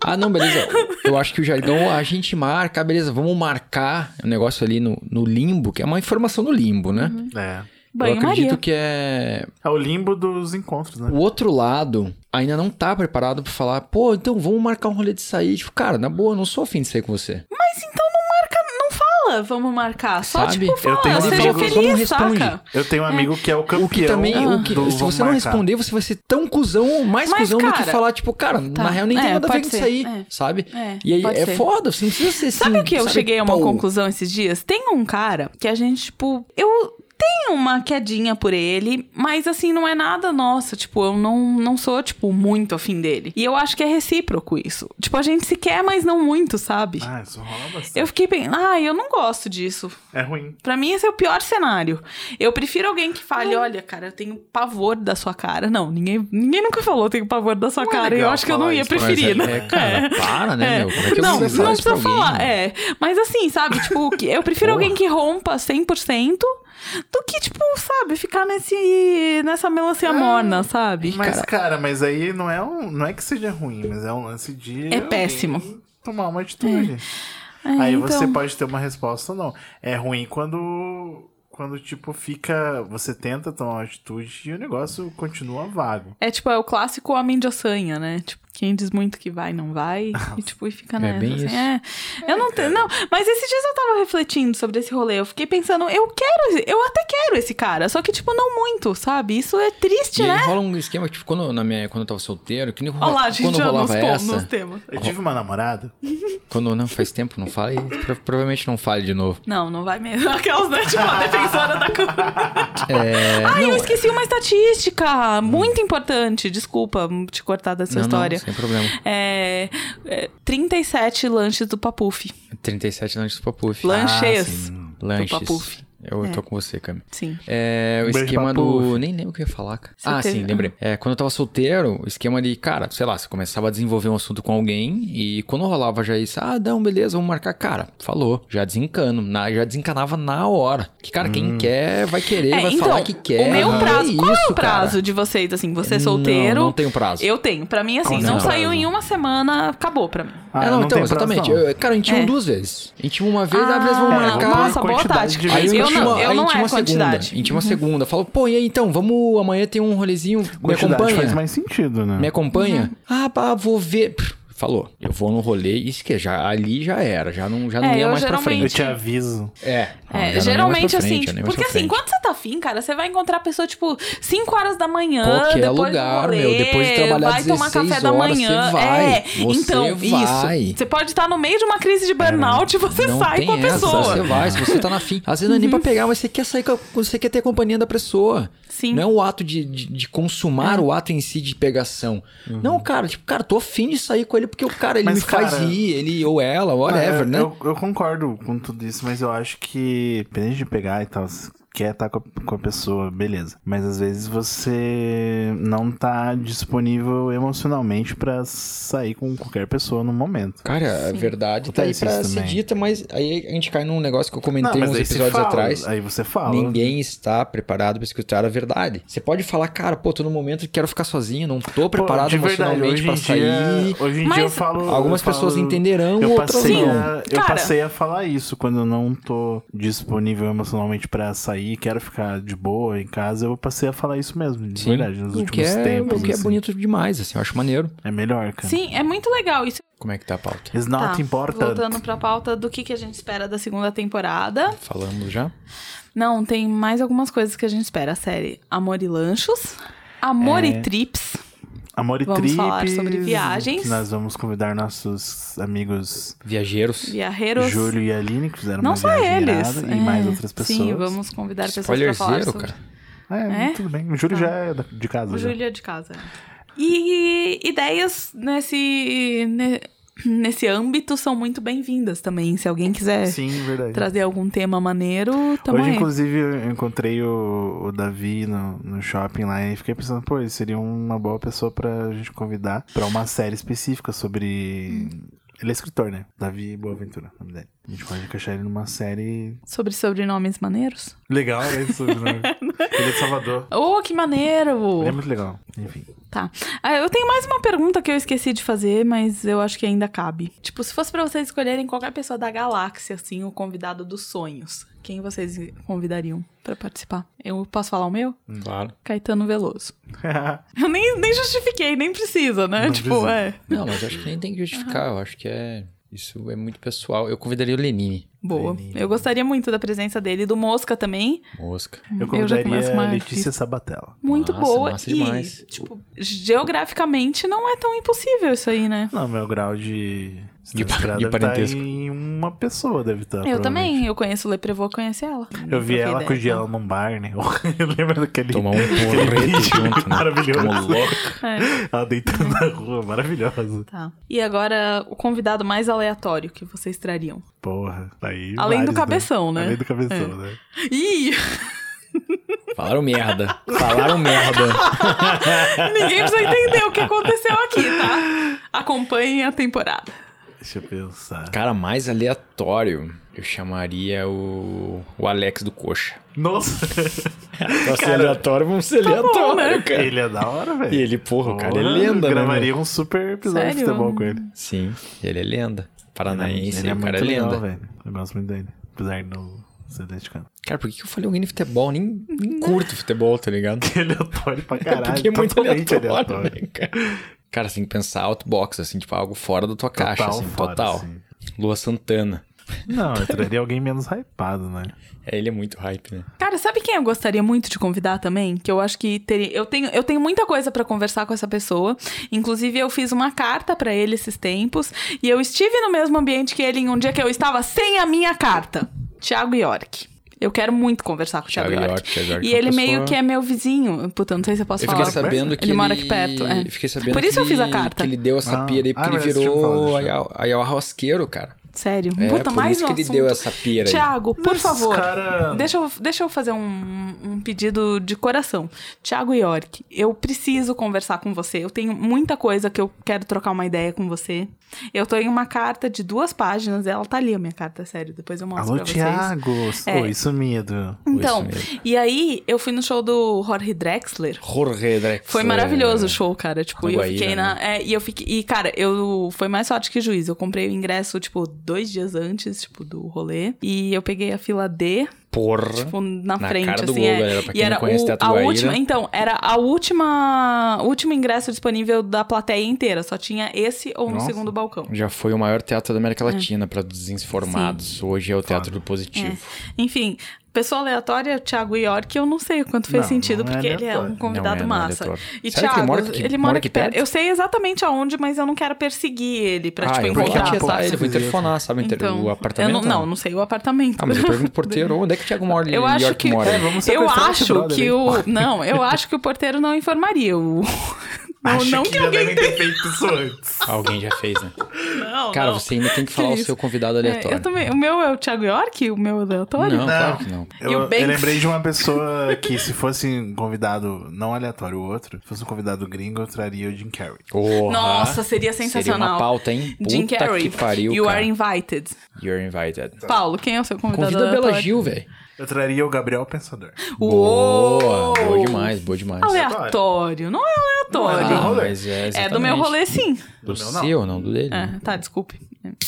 Ah, não, beleza. Eu acho que o jargão, a gente marca, ah, beleza, vamos marcar o negócio ali no, no limbo, que é uma informação no limbo, né? É. Eu Banho-maria. acredito que é. É o limbo dos encontros, né? O outro lado ainda não tá preparado pra falar, pô, então vamos marcar um rolê de sair. Tipo, cara, na boa, eu não sou afim de sair com você. Mas então não marca, não fala, vamos marcar. Só Sabe? tipo, Eu fala, tenho um seja amigo- feliz, responde. saca? Eu tenho um amigo que é o campeão O que também, o que, do se você não marcar. responder, você vai ser tão cuzão, mais Mas, cuzão do que cara, falar, tipo, cara, tá. na real nem tem É, nada a ver com isso aí, é. sabe? É, e aí é ser. foda, você não precisa ser assim. Sabe o que eu sabe, cheguei a uma pô, conclusão esses dias? Tem um cara que a gente, tipo, eu tenho uma quedinha por ele, mas assim, não é nada nossa. Tipo, eu não, não sou, tipo, muito afim dele. E eu acho que é recíproco isso. Tipo, a gente se quer, mas não muito, sabe? Ah, isso rola bastante. Eu fiquei pensando, ah, eu não gosto disso. É ruim. Pra mim, esse é o pior cenário. Eu prefiro alguém que fale, olha, cara, eu tenho pavor da sua cara. Não, ninguém, ninguém nunca falou eu tenho pavor da sua Não é cara. eu legal acho que eu não ia isso, preferir, Mas né? é, é, cara, para, né, meu? Como é que eu não, falar não precisa alguém, falar, né? é. Mas assim, sabe, tipo, que- eu prefiro alguém que rompa 100% do que, tipo, sabe, ficar nesse, nessa melancia morna, sabe? Mas, cara, mas aí não é, um, não é que seja ruim, mas é um lance de. É péssimo. Tomar uma atitude. É, aí então, você pode ter uma resposta ou não. É ruim quando. Quando, tipo, fica. Você tenta tomar uma atitude e o negócio continua vago. É tipo, é o clássico homem de ossanha, né? Tipo, Quem diz muito que vai, não vai. e tipo, e fica É nessa. bem assim, isso. é. Eu não tenho. Não, mas esses dias eu tava refletindo sobre esse rolê. Eu fiquei pensando, eu quero, eu até quero esse cara. Só que, tipo, não muito, sabe? Isso é triste, E né? rola um esquema, tipo, quando, na minha, quando eu tava solteiro, que nem rola, Olha lá, a gente quando já nos, rolava pô- essa. nos temas. Eu tive uma namorada. Quando não faz tempo, não fala, e pro- provavelmente não fale de novo. Não, não vai mesmo. Aquelas, né? Tipo, a defensora da comunidade. É, Ai, eu esqueci uma estatística muito importante. Desculpa te cortar da sua não, história. Sem problema. É, é, 37 lanches do Papuf. 37 lanches do Papuf. Lanches sim. lanches. Papuf. Eu É. tô com você, Cami. Sim. É, o Um beijo esquema do. Nem lembro o que eu ia falar, cara. Você ah, teve- sim, lembrei. É, quando eu tava solteiro, o esquema de, cara, sei lá, você começava a desenvolver um assunto com alguém e quando rolava já isso, ah, não, beleza, vamos marcar. Cara, falou, já desencano, na, já desencanava na hora. Que, cara, quem quer vai querer, É, vai então, falar que quer. o meu prazo. qual é isso, o prazo cara. de vocês, assim? Você solteiro? Não, não tenho prazo. Eu tenho. Pra mim, assim, não assim, saiu prazo? em uma semana, acabou pra mim. Ah, é, não, então, tem prazo, exatamente. não. Eu- cara, a gente tinha É. duas vezes. A gente tinha uma vez, ah, beleza, vamos Ah, marcar. Nossa, boa tática. Aí vezes. eu não, tinha uma- eu não tinha é uma segunda. quantidade. A gente tinha uma segunda. Falou, pô, e aí então, vamos, amanhã tem um rolezinho, me acompanha? faz mais sentido, né? Me acompanha? Uhum. Ah, pá, vou ver. Pff, Falou, eu vou no rolê, isso que já ali já era, já não, já não É, ia mais pra geralmente- Eu frente. te aviso. É, não, já não ia É, mais geralmente pra assim, frente, mais porque assim, frente. quando você tá afim, cara, você vai encontrar a pessoa, tipo, 5 horas da manhã, Qualquer depois lugar, do rolê, meu, depois de trabalhar vai tomar 16 café da horas, manhã. você vai, É, você então, vai. isso. Você pode estar no meio de uma crise de burnout e você sai com a essa, pessoa. Você vai, se você tá na fim. Às vezes não é nem pra pegar, mas você quer sair com a, você quer ter a companhia da pessoa. Sim. Não é o ato de, de, de consumar É. o ato em si de pegação. Não, cara, tipo, cara, tô afim de sair com ele porque o cara, ele Mas, me faz cara, rir, ele ou ela, whatever, É, né? Eu, eu concordo com tudo isso, mas eu acho que, independente de pegar e tal, quer estar com a, com a pessoa, beleza. Mas às vezes você não tá disponível emocionalmente pra sair com qualquer pessoa no momento. Cara, a verdade tá aí pra ser dita, mas aí a gente cai num negócio que eu comentei uns aí você episódios fala, atrás. Aí você fala. Ninguém está preparado pra escutar a verdade. Você pode falar, cara, pô, tô no momento que quero ficar sozinho, não tô Pô, preparado verdade, emocionalmente em sair. Dia, hoje em Mas dia eu falo. Algumas eu falo- pessoas entenderão, Eu outras passei, não. a, eu Cara. passei a falar isso quando eu não tô disponível emocionalmente pra sair, quero ficar de boa em casa, eu passei a falar isso mesmo, de Sim. verdade, nos o últimos que é, tempos. o que é assim. bonito demais, assim, eu acho maneiro. É melhor, cara. Sim, é muito legal isso. Como é que tá a pauta? It's not Tá, important. Voltando pra pauta do que, que a gente espera da segunda temporada. Falamos já? Não, tem mais algumas coisas que a gente espera. A série Amor e Lanchos, Amor É. e Trips. Amor e Vamos Trips, falar sobre viagens. Nós vamos convidar nossos amigos Viajeiros. Viajeros. Júlio e Aline, que fizeram Não uma só viagem eles. irada, é, e mais outras pessoas. Sim, vamos convidar pessoas pra falar sobre... cara. É, É? tudo bem. O Júlio já é de casa. O já. Júlio é de casa. E ideias nesse, ne- nesse âmbito são muito bem-vindas também. Se alguém quiser Sim, trazer algum tema maneiro, tamo Hoje, aí. inclusive, eu encontrei o, o Davi no, no shopping lá e fiquei pensando, pô, ele seria uma boa pessoa pra gente convidar pra uma série específica sobre. Ele é escritor, né? Davi Boaventura, nome dele. A gente pode encaixar ele numa série Sobre sobrenomes maneiros? legal, né? Sobre o nome. ele é de Salvador. Oh, que maneiro! Ele é muito legal. Enfim. Tá. Ah, eu tenho mais uma pergunta que eu esqueci de fazer, mas eu acho que ainda cabe. Tipo, se fosse pra vocês escolherem qualquer pessoa da galáxia, assim, o convidado dos sonhos, quem vocês convidariam pra participar? Eu posso falar o meu? Claro. Caetano Veloso. Eu nem, nem justifiquei, nem precisa, né? Não tipo, precisa. é. Não, mas eu acho que nem tem que justificar, eu acho que é. Isso é muito pessoal. Eu convidaria o Lenine. Boa. Eu gostaria muito da presença dele, do Mosca também. Mosca. Eu Eu convidaria uma a Letícia artista. Sabatella. Muito Massa, boa. massa e, demais. tipo, geograficamente não é tão impossível isso aí, né? Não, meu grau de. De de tá parentesco. em uma pessoa, deve estar. Eu também, eu conheço o Leprevô, conheci ela. Eu vi ela com o ideia, Giela num bar, né? Lembra daquele. Tomar um porrete junto, né? Maravilhoso. É. Ela deitando na rua, maravilhosa. Tá. E agora, o convidado mais aleatório que vocês trariam. Porra. Aí, Além do vários, cabeção, né? Além do cabeção, né? Ih! Falaram merda. Falaram merda. Ninguém precisa entender o que aconteceu aqui, tá? Acompanhem a temporada. Deixa eu pensar. Cara, mais aleatório, eu chamaria o, o Alex do Coxa. Nossa! Pra ser aleatório, vamos ser aleatório, bom, né? cara. ele é da hora, velho. E ele, porra, o cara é lenda, né? Gravaria um super episódio de Sério? futebol com ele. Sim, ele é lenda. Paranaense, ele é o muito cara é legal, velho. Eu gosto muito dele. Apesar de não ser atleticano. Cara, por que que eu falei alguém de futebol? Nem, nem curto futebol, tá ligado? Aleatório pra É caralho. porque é muito totalmente aleatório, né, cara? Cara, você tem que pensar outbox, assim, tipo, algo fora da tua caixa, assim, fora, total. assim. Lua Santana. Não, eu traria alguém menos hypado, né? É, ele é muito hype, né? Cara, sabe quem eu gostaria muito de convidar também? Que eu acho que teria. Eu tenho, eu tenho muita coisa pra conversar com essa pessoa. Inclusive, eu fiz uma carta pra ele esses tempos. E eu estive no mesmo ambiente que ele em um dia que eu estava sem a minha carta. Thiago York. Eu quero muito conversar com o Thiago, Thiago York. York, York E é ele meio pessoa- que é meu vizinho. Puta, não sei se eu posso Eu falar. fiquei sabendo que ele... Ele mora aqui perto, é. Fiquei sabendo Por isso que eu fiz a ele- carta. Que ele deu essa Ah. pira aí, Ah, porque ele tinha falado virou ayahuasqueiro, cara. Sério. É, Puta, por mais isso um que ele assunto. deu essa pira aí. Thiago, por Mas, favor, cara- deixa, eu, deixa eu fazer um, um pedido de coração. Thiago York, eu preciso conversar com você. Eu tenho muita coisa que eu quero trocar uma ideia com você. Eu tô em uma carta de duas páginas, ela tá ali, a minha carta, sério. Depois eu mostro Alô, pra vocês. Thiago! É. Oi, sumido. Então, Isso mesmo. e aí eu fui no show do Jorge Drexler. Jorge Drexler. Foi maravilhoso o show, cara. Tipo, eu fiquei na. né? é, e eu fiquei. E, cara, eu. Foi mais sorte que juiz. Eu comprei o ingresso, tipo, dois dias antes, tipo, do rolê. E eu peguei a fila D, Porra. tipo, na, Na frente, assim. gol, é. galera, e era o, Teatro a última. Então, era a última. o último ingresso disponível da plateia inteira. Só tinha esse ou no Nossa. segundo balcão. Já foi o maior teatro da É. América Latina para desinformados. Hoje é o Teatro do Positivo. Enfim, pessoa aleatória, Thiago York, eu não sei o quanto fez Não, sentido, não é porque ele é um convidado Não é, não é massa. aleatório. e Sério que Thiago, ele mora aqui- ele mora aqui perto. perto? Eu sei exatamente aonde, mas eu não quero perseguir ele pra, ah, tipo, eu vou encontrar. sabe? ele, Esquisito. interfonar, sabe? Então, o apartamento. Eu não, não, não sei o apartamento. Ah, mas eu pergunto pro porteiro, onde é que o Thiago mora? Eu acho York que mora? É, vamos eu acho que o não, eu acho que o porteiro não informaria o não, Acho não que, que, já alguém devem ter feito isso antes. Alguém já fez, né? não, Cara, não. você ainda tem que falar o isso? seu convidado É, aleatório. eu também, o meu é o Thiago York, o meu aleatório? Não, claro que não. O Eu, eu lembrei de uma pessoa que, se fosse um convidado não aleatório o outro, se fosse um convidado gringo, eu traria o Jim Carrey. Nossa, seria sensacional. Seria uma pauta, hein? Jim Puta Carrey, que pariu, you cara. are invited. You're invited. Paulo, quem é o seu convidado Convida a Bela aleatório? Gil, velho. Eu traria o Gabriel Pensador. Boa, boa demais, boa demais. Aleatório, não é aleatório. Não é do rolê. mas é, É do meu exatamente. rolê, sim. Do Do meu, não. seu, não do dele. É, tá, desculpe.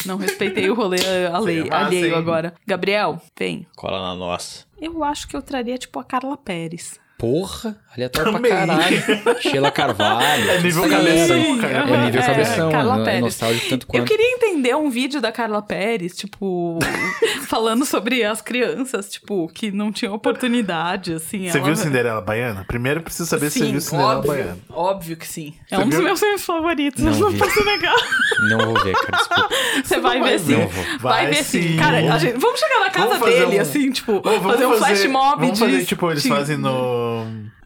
Não respeitei o rolê uh, ale- Seria massa, alheio hein? agora. Gabriel, vem. Cola na nossa. Eu acho que eu traria, tipo, a Carla Pérez. Porra, aleatório Também. pra caralho. Sheila Carvalho. É nível Sim. cabeção, cara. É nível É, cabeção, Carla né? é Pérez. nostálgico tanto Eu quanto. queria entender um vídeo da Carla Pérez, tipo, falando sobre as crianças, tipo, que não tinham oportunidade, assim. Você ela- viu Cinderela Baiana? Primeiro eu preciso saber se você Sim, viu Cinderela óbvio, Baiana. óbvio que sim. É Você um dos viu? meus filmes favoritos, Não eu não posso negar. Não vou ver, cara, desculpa. Você vai ver sim. Não vou. Vai, Vai ver sim. sim. Cara, a gente- vamos chegar na casa dele, um- assim, tipo, Ô, fazer um flash mob vamos de... fazer, tipo, eles fazem no...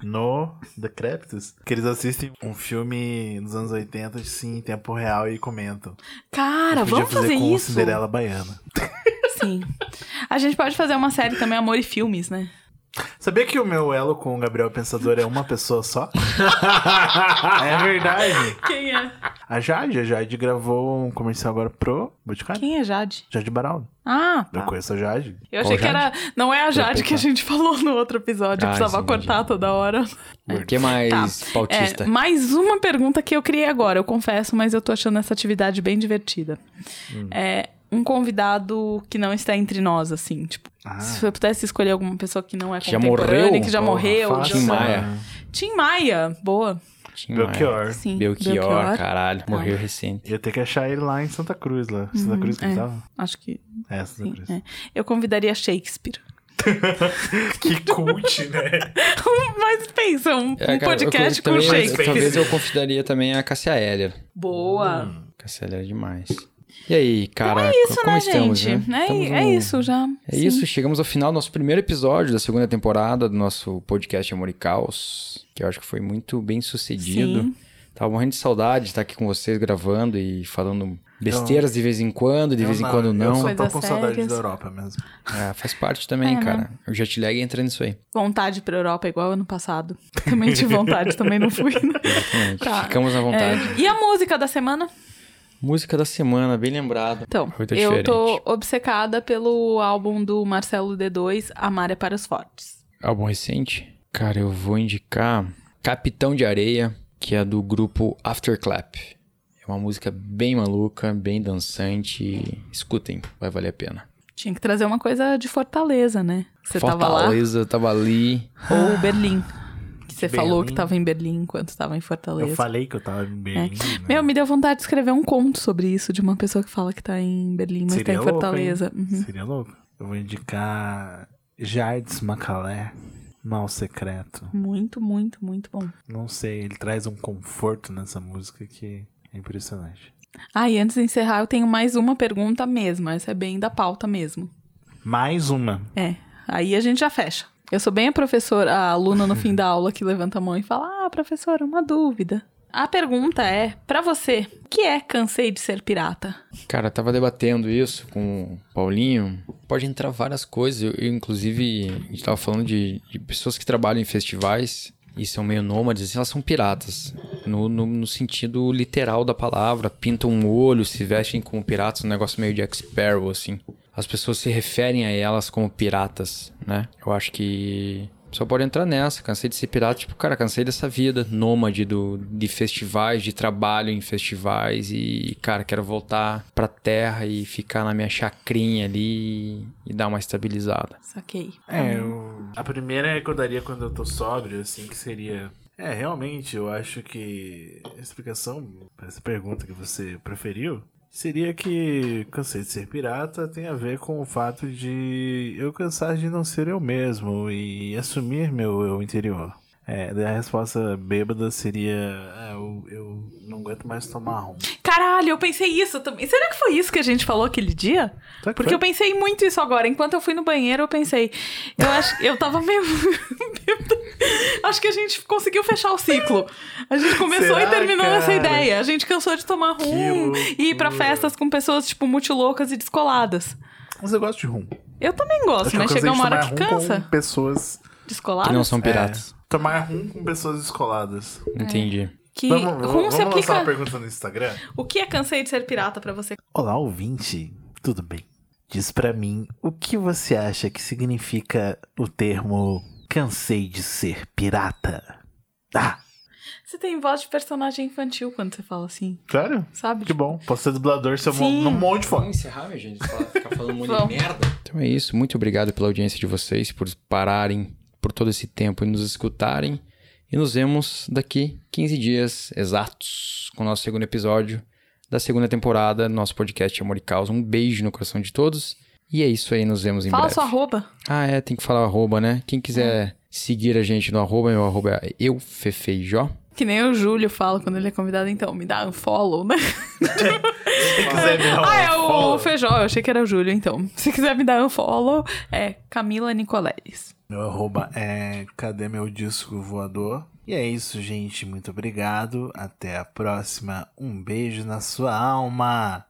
No Decréptus, que eles assistem um filme dos anos 80, assim, em tempo real e comentam. Cara, vamos fazer com isso. Cinderela Baiana. Sim. A gente pode fazer uma série também, Amor e Filmes, né? Sabia que o meu elo com o Gabriel Pensador é uma pessoa só? é verdade. Quem é? A Jade, a Jade gravou um comercial agora pro Boticário. Quem é Jade? Jade Baraldo. Ah, Eu tá. conheço a Jade. Eu achei Qual que era... Não é a Jade que a gente falou no outro episódio, Ah, precisava sim, cortar toda hora. O que mais Tá. pautista? É, mais uma pergunta que eu criei agora, eu confesso, mas eu tô achando essa atividade bem divertida. Hum. É um convidado que não está entre nós, assim, tipo, Ah. se eu pudesse escolher alguma pessoa que não é Que já contemporânea, morreu? que já Porra, morreu. fácil. já Tim sabe. Maia. Tim Maia, boa. Tim Maia. Belchior. Sim. Belchior, caralho. Morreu recente. Ia ter que achar ele lá em Santa Cruz, lá. Santa Cruz que ele é. tava? Acho que É, Santa sim. Cruz. é. Eu convidaria Shakespeare. Que cult, né? Mas pensa, um, um É, cara, podcast eu, com também, Shakespeare. Talvez eu convidaria também a Cassia Heller. Boa. Cassia Heller é demais. E aí, cara, é isso, como né, estamos, gente? né? É, é no- isso já. É Sim. isso, chegamos ao final do nosso primeiro episódio da segunda temporada do nosso podcast Amor e Caos, que eu acho que foi muito bem sucedido. Sim. Tava morrendo de saudade de estar aqui com vocês gravando e falando besteiras de vez em quando, de Eu vez em quando não. Eu só tô com saudade da Europa mesmo. É, faz parte também, É, né? cara. O jet lag entra nisso aí. Vontade pra Europa igual ano passado. Também tive vontade, também não fui. né? Exatamente. Tá. Ficamos à vontade. É, E a música da semana? Música da semana, bem lembrado. Então, Muito eu diferente. tô obcecada pelo álbum do Marcelo D2, Amar é para os Fortes. Álbum recente? Cara, eu vou indicar Capitão de Areia, que é do grupo Afterclap. É uma música bem maluca, bem dançante. Escutem, vai valer a pena. Tinha que trazer uma coisa de Fortaleza, né? Você tava lá? Fortaleza, eu tava ali. Ou Berlim. Você Berlim. falou que tava em Berlim enquanto tava em Fortaleza. Eu falei que eu tava em Berlim. né? Meu, me deu vontade de escrever um conto sobre isso, de uma pessoa que fala que tá em Berlim, mas tá Seria em louco, Fortaleza. Uhum. Seria louco. Eu vou indicar Jardim Macalé, Mal Secreto. Muito, muito, muito bom. Não sei, ele traz um conforto nessa música que é impressionante. Ah, e antes de encerrar, eu tenho mais uma pergunta mesmo. Essa é bem da pauta mesmo. Mais uma. É, aí a gente já fecha. Eu sou bem a professora, a aluna no fim da aula que levanta a mão e fala: Ah, professora, uma dúvida. A pergunta é, pra você, o que é cansei de ser pirata? Cara, eu tava debatendo isso com o Paulinho. Pode entrar várias coisas. Eu, eu, inclusive, a gente tava falando de, de pessoas que trabalham em festivais e são meio nômades, assim, elas são piratas. No, no, no sentido literal da palavra. Pintam um olho, se vestem como piratas, um negócio meio Jack Sparrow, assim. As pessoas se referem a elas como piratas, né? Eu acho que só pode entrar nessa. Cansei de ser pirata. Tipo, cara, cansei dessa vida nômade do, de festivais, de trabalho em festivais. E, cara, quero voltar pra terra e ficar na minha chacrinha ali e, e dar uma estabilizada. Saquei. É, eu... a primeira é que eu daria quando eu tô sóbrio, assim, que seria. É, realmente, eu acho que a explicação para essa pergunta que você preferiu seria que cansei de ser pirata tem a ver com o fato de eu cansar de não ser eu mesmo e assumir meu eu interior. É, daí a resposta bêbada seria: ah, eu, eu não aguento mais tomar rum. Caralho, eu pensei isso também. Será que foi isso que a gente falou aquele dia? Será Porque foi? eu pensei muito isso agora. Enquanto eu fui no banheiro, eu pensei. Eu acho eu tava meio. acho que a gente conseguiu fechar o ciclo. A gente começou Será, e terminou cara? nessa ideia. A gente cansou de tomar rum e ir pra festas com pessoas, tipo, muito loucas e descoladas. Mas eu gosto de rum. Eu também gosto, Acho mas eu chega de uma hora tomar que rum cansa. Com pessoas. Descoladas? Que não são piratas. É, tomar rum com pessoas descoladas. Entendi. Que Vamos, rum vamos se lançar aplica. uma pergunta no Instagram? O que é cansei de ser pirata pra você? Olá, ouvinte. Tudo bem? Diz pra mim o que você acha que significa o termo cansei de ser pirata? Ah, Você tem voz de personagem infantil quando você fala assim, sério? sabe? Que bom. Posso ser dublador se eu não monte de Vamos fome. encerrar, minha gente? Ficar falando um monte Vamos. merda. Então é isso. Muito obrigado pela audiência de vocês, por pararem por todo esse tempo e nos escutarem. E nos vemos daqui 15 dias exatos com o nosso segundo episódio da segunda temporada do nosso podcast Amor e Causa. Um beijo no coração de todos. E é isso aí, nos vemos em Fala breve. sua arroba. Ah, é, tem que falar o arroba, né? Quem quiser seguir a gente no arroba, meu arroba é eufefeijó. Que nem o Júlio fala quando ele é convidado, então, me dá um follow, né? Se quiser me dar um ah, é o follow. Feijó, eu achei que era o Júlio, então. Se quiser me dar um follow, é Camila Nicoleles. Meu arroba é cadê meu disco voador? E é isso, gente. Muito obrigado. Até a próxima. Um beijo na sua alma.